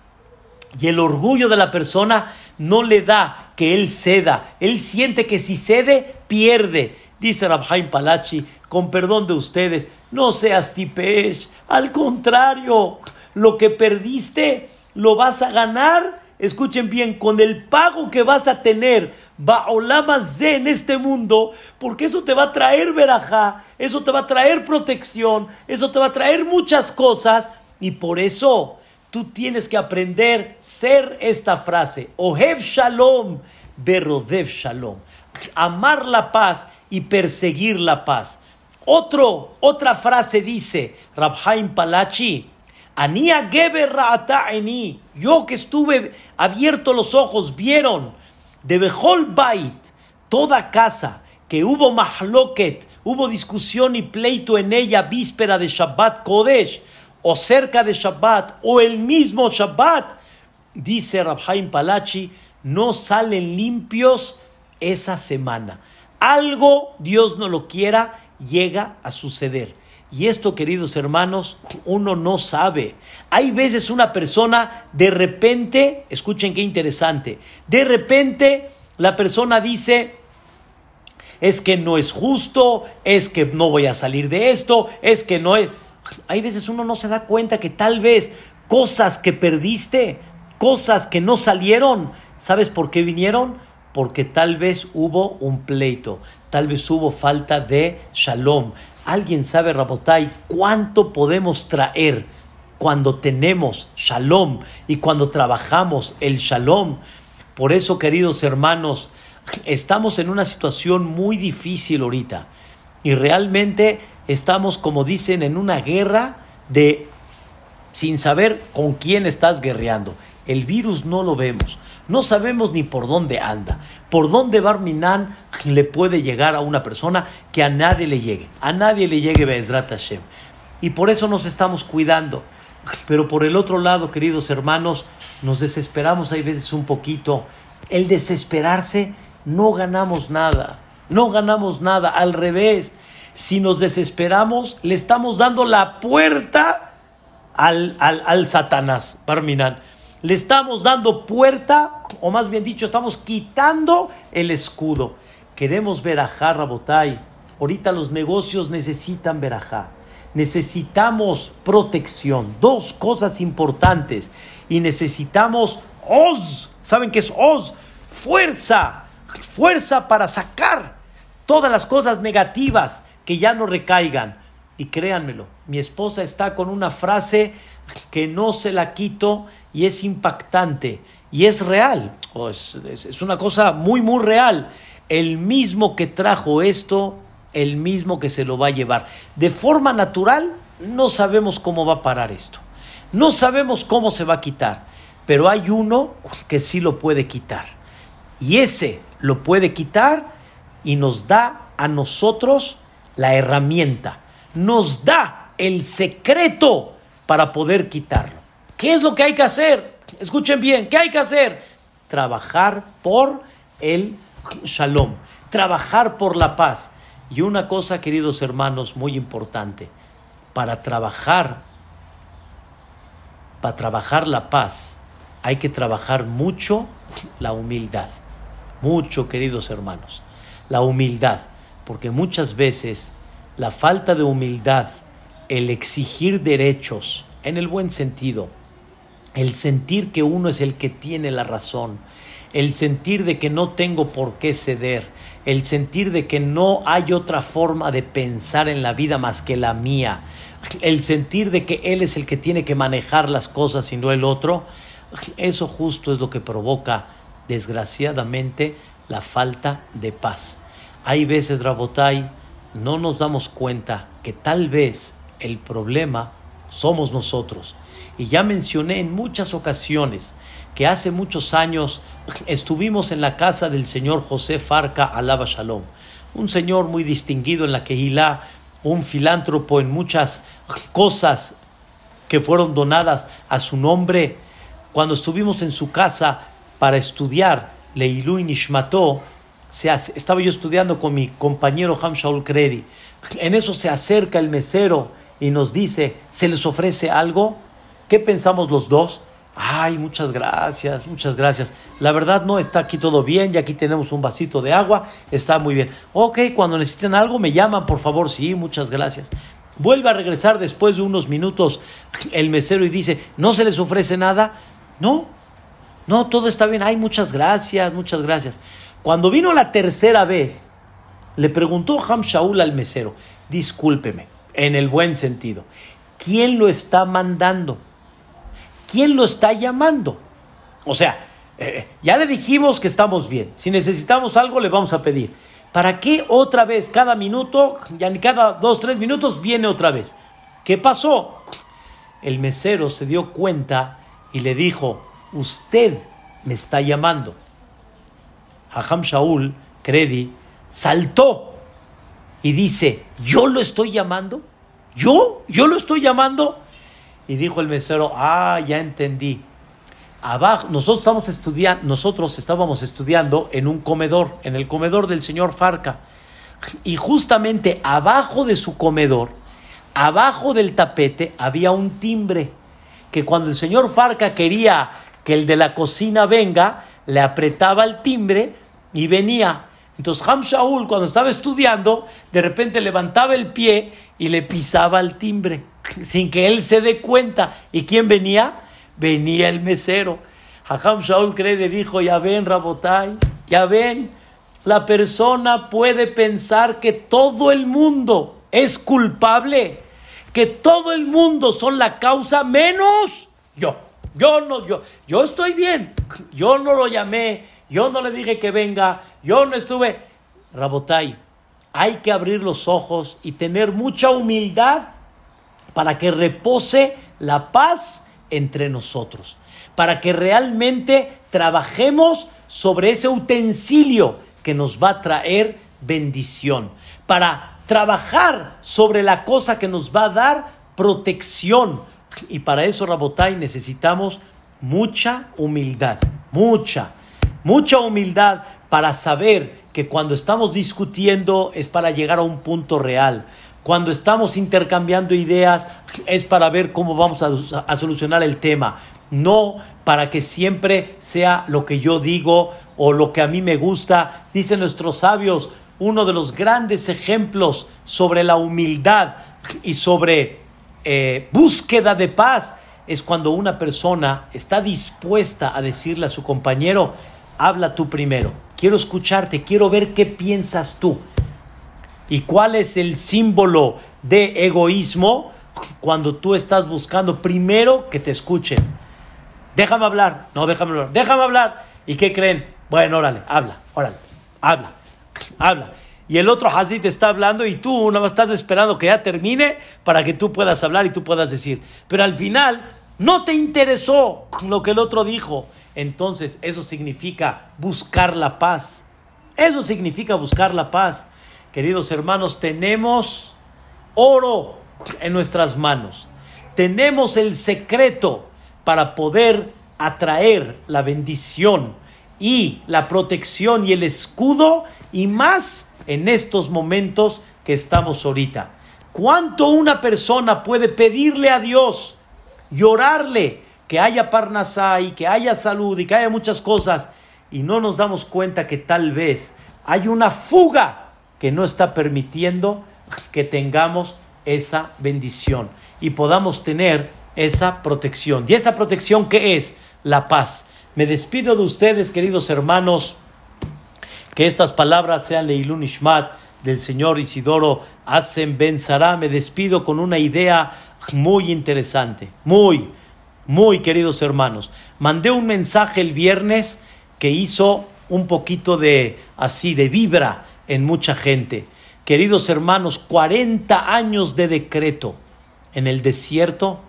y el orgullo de la persona no le da que él ceda. Él siente que si cede, pierde. Dice Rabhaim Palachi, con perdón de ustedes, no seas tipesh. Al contrario, lo que perdiste lo vas a ganar. Escuchen bien, con el pago que vas a tener de en este mundo, porque eso te va a traer verajá, eso te va a traer protección, eso te va a traer muchas cosas, y por eso tú tienes que aprender ser esta frase, Ohev Shalom, Berodev Shalom, amar la paz y perseguir la paz. Otro, otra frase dice Rabhaim Palachi, Geber Eni, yo que estuve abierto los ojos, vieron de Behol Bait, toda casa que hubo mahloket, hubo discusión y pleito en ella víspera de Shabbat Kodesh, o cerca de Shabbat, o el mismo Shabbat, dice Rabhaim Palachi, no salen limpios esa semana. Algo, Dios no lo quiera, llega a suceder. Y esto, queridos hermanos, uno no sabe. Hay veces una persona de repente, escuchen qué interesante, de repente la persona dice, es que no es justo, es que no voy a salir de esto, es que no es... Hay veces uno no se da cuenta que tal vez cosas que perdiste, cosas que no salieron, ¿sabes por qué vinieron? Porque tal vez hubo un pleito, tal vez hubo falta de shalom, ¿Alguien sabe, Rabotai, cuánto podemos traer cuando tenemos shalom y cuando trabajamos el shalom? Por eso, queridos hermanos, estamos en una situación muy difícil ahorita. Y realmente estamos, como dicen, en una guerra de sin saber con quién estás guerreando. El virus no lo vemos. No sabemos ni por dónde anda. Por dónde Barminan le puede llegar a una persona que a nadie le llegue. A nadie le llegue Bezrat Hashem. Y por eso nos estamos cuidando. Pero por el otro lado, queridos hermanos, nos desesperamos hay veces un poquito. El desesperarse, no ganamos nada. No ganamos nada. Al revés, si nos desesperamos, le estamos dando la puerta al, al, al Satanás, Barminan le estamos dando puerta, o más bien dicho, estamos quitando el escudo. Queremos verajá, Rabotai. Ahorita los negocios necesitan verajá. Necesitamos protección. Dos cosas importantes. Y necesitamos Oz. ¿Saben qué es Oz? Fuerza. Fuerza para sacar todas las cosas negativas que ya no recaigan. Y créanmelo, mi esposa está con una frase que no se la quito y es impactante y es real. es, una cosa muy, muy real. El mismo que trajo esto, el mismo que se lo va a llevar. De forma natural, no sabemos cómo va a parar esto. No sabemos cómo se va a quitar, pero hay uno que sí lo puede quitar. Y ese lo puede quitar y nos da a nosotros la herramienta, nos da el secreto para poder quitarlo. ¿Qué es lo que hay que hacer? Escuchen bien, ¿qué hay que hacer? Trabajar por el shalom, trabajar por la paz. Y una cosa, queridos hermanos, muy importante, para trabajar, para trabajar la paz, hay que trabajar mucho la humildad. Mucho, queridos hermanos, la humildad, porque muchas veces la falta de humildad, el exigir derechos, en el buen sentido, el sentir que uno es el que tiene la razón, el sentir de que no tengo por qué ceder, el sentir de que no hay otra forma de pensar en la vida más que la mía, el sentir de que Él es el que tiene que manejar las cosas y no el otro, eso justo es lo que provoca, desgraciadamente, la falta de paz. Hay veces, Rabotai, no nos damos cuenta que tal vez el problema somos nosotros. Y ya mencioné en muchas ocasiones que hace muchos años estuvimos en la casa del señor José Farca Alaba Shalom, un señor muy distinguido en la Kehilá, un filántropo en muchas cosas que fueron donadas a su nombre. Cuando estuvimos en su casa para estudiar Leilu y Nishmató, estaba yo estudiando con mi compañero Ham Shaul Kredi. En eso se acerca el mesero y nos dice, ¿se les ofrece algo? ¿Qué pensamos los dos? Ay, muchas gracias, muchas gracias. La verdad no, está aquí todo bien, y aquí tenemos un vasito de agua, está muy bien. Ok, cuando necesiten algo me llaman, por favor, sí, muchas gracias. Vuelve a regresar después de unos minutos el mesero y dice, ¿no se les ofrece nada? No, no, todo está bien. Ay, muchas gracias, muchas gracias. Cuando vino la tercera vez, le preguntó Ham Shaul al mesero, discúlpeme, en el buen sentido, ¿quién lo está mandando? ¿Quién lo está llamando? O sea, eh, ya le dijimos que estamos bien. Si necesitamos algo, le vamos a pedir. ¿Para qué otra vez, cada minuto, ya ni cada dos, tres minutos, viene otra vez? ¿Qué pasó? El mesero se dio cuenta y le dijo, usted me está llamando. Hajam Shaul, Credi, saltó y dice, ¿yo lo estoy llamando? ¿Yo? ¿Yo lo estoy llamando? Y dijo el mesero, ah, ya entendí. Abajo, nosotros, estamos estudiando, nosotros estábamos estudiando en un comedor, en el comedor del señor Farca. Y justamente abajo de su comedor, abajo del tapete, había un timbre que cuando el señor Farca quería que el de la cocina venga, le apretaba el timbre y venía. Entonces Ham Shaul, cuando estaba estudiando, de repente levantaba el pie y le pisaba el timbre sin que él se dé cuenta. ¿Y quién venía? Venía el mesero. Hajam Shaul Crede dijo, ya ven, Rabotai, ya ven, la persona puede pensar que todo el mundo es culpable, que todo el mundo son la causa menos yo. Yo no, yo, yo estoy bien. Yo no lo llamé, yo no le dije que venga, yo no estuve. Rabotai, hay que abrir los ojos y tener mucha humildad para que repose la paz entre nosotros, para que realmente trabajemos sobre ese utensilio que nos va a traer bendición, para trabajar sobre la cosa que nos va a dar protección. Y para eso, Rabotai, necesitamos mucha humildad, mucha, mucha humildad para saber que cuando estamos discutiendo es para llegar a un punto real, cuando estamos intercambiando ideas es para ver cómo vamos a, solucionar el tema, no para que siempre sea lo que yo digo o lo que a mí me gusta. Dicen nuestros sabios, uno de los grandes ejemplos sobre la humildad y sobre eh, búsqueda de paz es cuando una persona está dispuesta a decirle a su compañero, habla tú primero, quiero escucharte, quiero ver qué piensas tú. ¿Y cuál es el símbolo de egoísmo? Cuando tú estás buscando primero que te escuchen. Déjame hablar. No, déjame hablar. Déjame hablar. ¿Y qué creen? Bueno, órale, habla, órale, habla, habla. Y el otro Hazid está hablando y tú nada más estás esperando que ya termine para que tú puedas hablar y tú puedas decir. Pero al final, no te interesó lo que el otro dijo, entonces eso significa buscar la paz. Eso significa buscar la paz. Queridos hermanos, tenemos oro en nuestras manos. Tenemos el secreto para poder atraer la bendición y la protección y el escudo y más en estos momentos que estamos ahorita. ¿Cuánto una persona puede pedirle a Dios, llorarle que haya parnasá y que haya salud y que haya muchas cosas y no nos damos cuenta que tal vez hay una fuga que no está permitiendo que tengamos esa bendición y podamos tener esa protección. ¿Y esa protección qué es? La paz. Me despido de ustedes, queridos hermanos, que estas palabras sean Leilun Ishmat del señor Isidoro Hacen Ben Me despido con una idea muy interesante, muy, muy queridos hermanos. Mandé un mensaje el viernes que hizo un poquito de así, de vibra en mucha gente. Queridos hermanos, 40 años de decreto en el desierto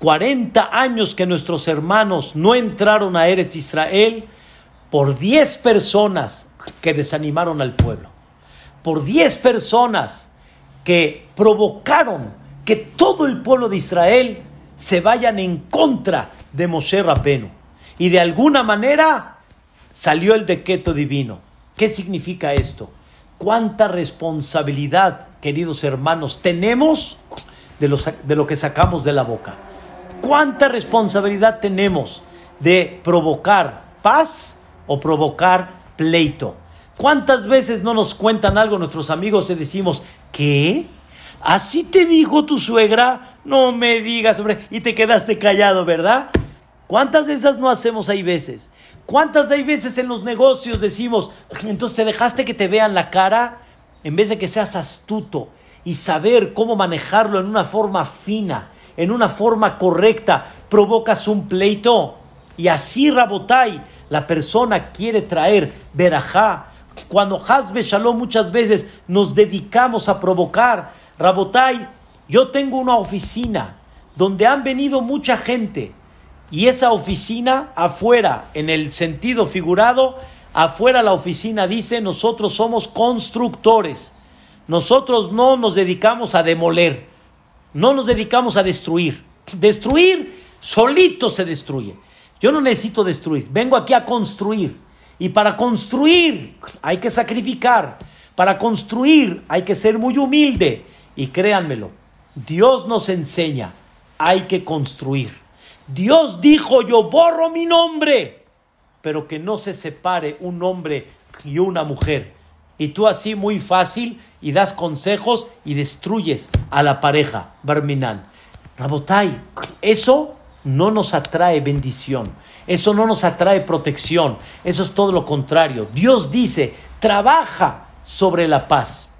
40 años que nuestros hermanos no entraron a Eretz Israel por 10 personas que desanimaron al pueblo, por 10 personas que provocaron que todo el pueblo de Israel se vayan en contra de Moshe Rabenu. Y de alguna manera salió el decreto divino. ¿Qué significa esto? ¿Cuánta responsabilidad, queridos hermanos, tenemos de, lo que sacamos de la boca? ¿Cuánta responsabilidad tenemos de provocar paz o provocar pleito? ¿Cuántas veces no nos cuentan algo nuestros amigos y decimos, ¿qué? ¿Así te dijo tu suegra? No me digas, hombre, y te quedaste callado, ¿verdad? ¿Cuántas de esas no hacemos hay veces? ¿Cuántas hay veces en los negocios decimos, entonces te dejaste que te vean la cara en vez de que seas astuto y saber cómo manejarlo en una forma fina? en una forma correcta, provocas un pleito. Y así, Rabotai, la persona quiere traer verajá. Cuando Hazbe Shalom muchas veces nos dedicamos a provocar, Rabotai, yo tengo una oficina donde han venido mucha gente y esa oficina afuera, en el sentido figurado, afuera la oficina dice nosotros somos constructores. Nosotros no nos dedicamos a demoler. No nos dedicamos a destruir. Destruir solito se destruye. Yo no necesito destruir, vengo aquí a construir. Y para construir hay que sacrificar. Para construir hay que ser muy humilde. Y créanmelo, Dios nos enseña, hay que construir. Dios dijo, yo borro mi nombre, pero que no se separe un hombre y una mujer. Y tú así muy fácil y das consejos y destruyes a la pareja, Barminan. Rabotai, eso no nos atrae bendición, eso no nos atrae protección, eso es todo lo contrario. Dios dice, trabaja sobre la paz,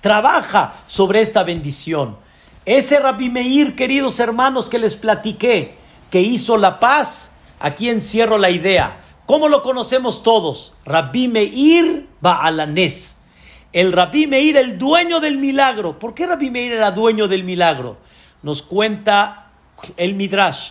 trabaja sobre esta bendición. Ese Rabbi Meir, queridos hermanos, que les platiqué, que hizo la paz, aquí encierro la idea. ¿Cómo lo conocemos todos? Rabbi Meir Baalanés el Rabí Meir, el dueño del milagro. ¿Por qué Rabí Meir era dueño del milagro? Nos cuenta el Midrash,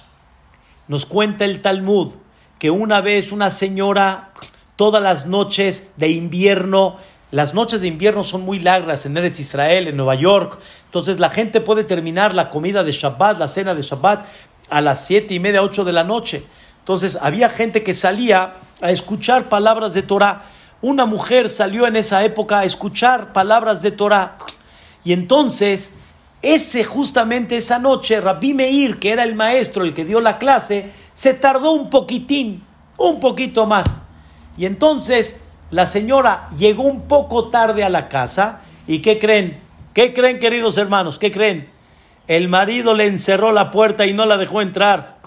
nos cuenta el Talmud, que una vez una señora, todas las noches de invierno, las noches de invierno son muy largas en Eretz Israel, en Nueva York, entonces la gente puede terminar la comida de Shabbat, la cena de Shabbat, a las siete y media, ocho de la noche. Entonces había gente que salía a escuchar palabras de Torah una mujer salió en esa época a escuchar palabras de Torah. Y entonces, ese justamente esa noche, Rabbi Meir, que era el maestro, el que dio la clase, se tardó un poquitín, un poquito más. Y entonces la señora llegó un poco tarde a la casa. ¿Y qué creen? ¿Qué creen, queridos hermanos? ¿Qué creen? El marido le encerró la puerta y no la dejó entrar.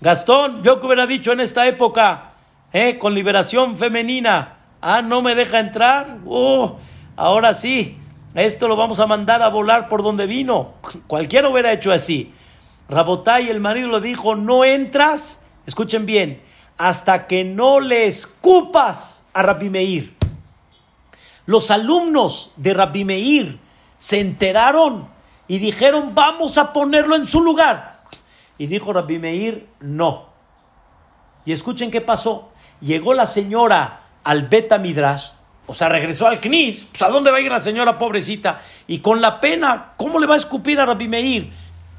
Gastón, yo que hubiera dicho en esta época, ¿eh? con liberación femenina. Ah, no me deja entrar. Oh, ahora sí, esto lo vamos a mandar a volar por donde vino. Cualquiera hubiera hecho así. Rabotay, el marido le dijo, no entras, escuchen bien, hasta que no le escupas a Rabbi Meir. Los alumnos de Rabbi Meir se enteraron y dijeron, vamos a ponerlo en su lugar. Y dijo Rabbi Meir, no. Y escuchen qué pasó. Llegó la señora al Beta Midrash, o sea, regresó al Knis. Pues, ¿A dónde va a ir la señora pobrecita? Y con la pena, ¿cómo le va a escupir a Rabbi Meir?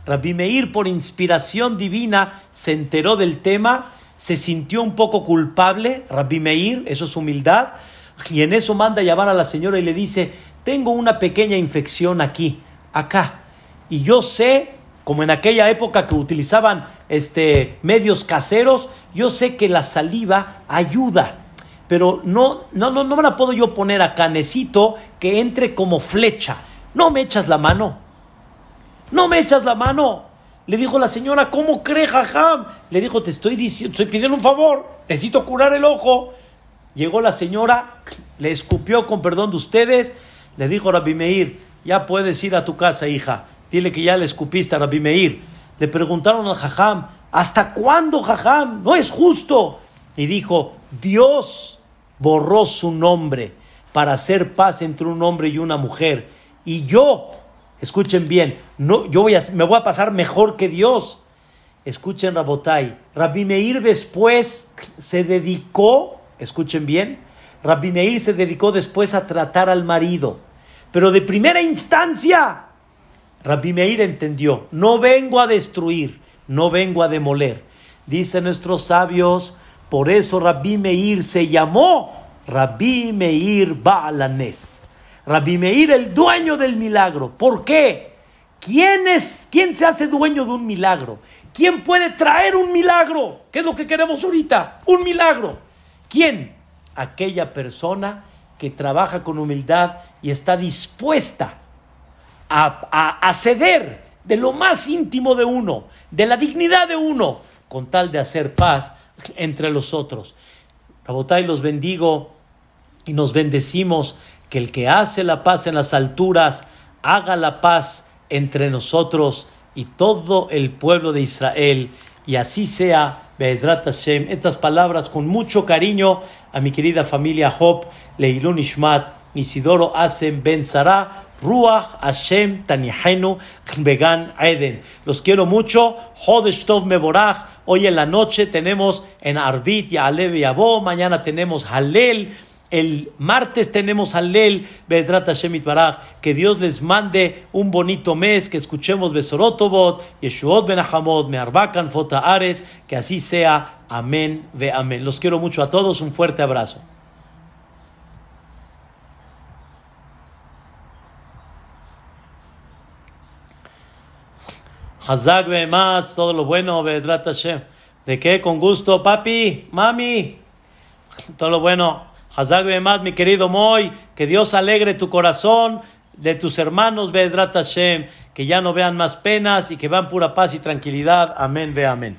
Rabbi Meir, por inspiración divina, se enteró del tema, se sintió un poco culpable. Rabbi Meir, eso es humildad. Y en eso manda llamar a la señora y le dice: Tengo una pequeña infección aquí, acá. Y yo sé, como en aquella época que utilizaban este, medios caseros, yo sé que la saliva ayuda pero no, no, no, no me la puedo yo poner acá. Necesito que entre como flecha. No me echas la mano. No me echas la mano. Le dijo la señora, ¿cómo cree, jajam? Le dijo, te estoy diciendo, estoy pidiendo un favor. Necesito curar el ojo. Llegó la señora, le escupió con perdón de ustedes. Le dijo Rabbi Meir, ya puedes ir a tu casa, hija. Dile que ya le escupiste a Rabbi Meir. Le preguntaron al jajam, ¿hasta cuándo, jajam? No es justo. Y dijo, Dios borró su nombre para hacer paz entre un hombre y una mujer. Y yo, escuchen bien, no, yo voy a, me voy a pasar mejor que Dios. Escuchen Rabotai, Rabbi Meir después se dedicó, escuchen bien, Rabbi Meir se dedicó después a tratar al marido. Pero de primera instancia, Rabbi Meir entendió, no vengo a destruir, no vengo a demoler. Dicen nuestros sabios, por eso Rabbi Meir se llamó Rabbi Meir Baalanes. Rabbi Meir, el dueño del milagro. ¿Por qué? ¿Quién, es, ¿Quién se hace dueño de un milagro? ¿Quién puede traer un milagro? ¿Qué es lo que queremos ahorita? Un milagro. ¿Quién? Aquella persona que trabaja con humildad y está dispuesta a, a ceder de lo más íntimo de uno, de la dignidad de uno, con tal de hacer paz entre los otros. Rabotai, los bendigo y nos bendecimos que el que hace la paz en las alturas haga la paz entre nosotros y todo el pueblo de Israel. Y así sea, Be'ezrat Hashem. Estas palabras con mucho cariño a mi querida familia Hop, Leilun Ishmat, Isidoro Asem Ben Sara, Ruach Hashem Tanihenu Began Eden. Los quiero mucho. Hodesh Tov Meborach. Hoy en la noche tenemos en Arbit y Alev y. Mañana tenemos Halel. El martes tenemos Halel, Bedrat Hashem Baraj. Que Dios les mande un bonito mes, que escuchemos Besorotobot, Yeshuot Benahamot, Mearbakan Fota Ares. Que así sea. Amén, ve amén. Los quiero mucho a todos. Un fuerte abrazo. Hazak más, todo lo bueno, Bedrat Hashem. ¿De qué? Con gusto, papi, mami. Todo lo bueno. Hazak más, mi querido Moy. Que Dios alegre tu corazón de tus hermanos, Bedrat Hashem. Que ya no vean más penas y que vean pura paz y tranquilidad. Amén, ve amén.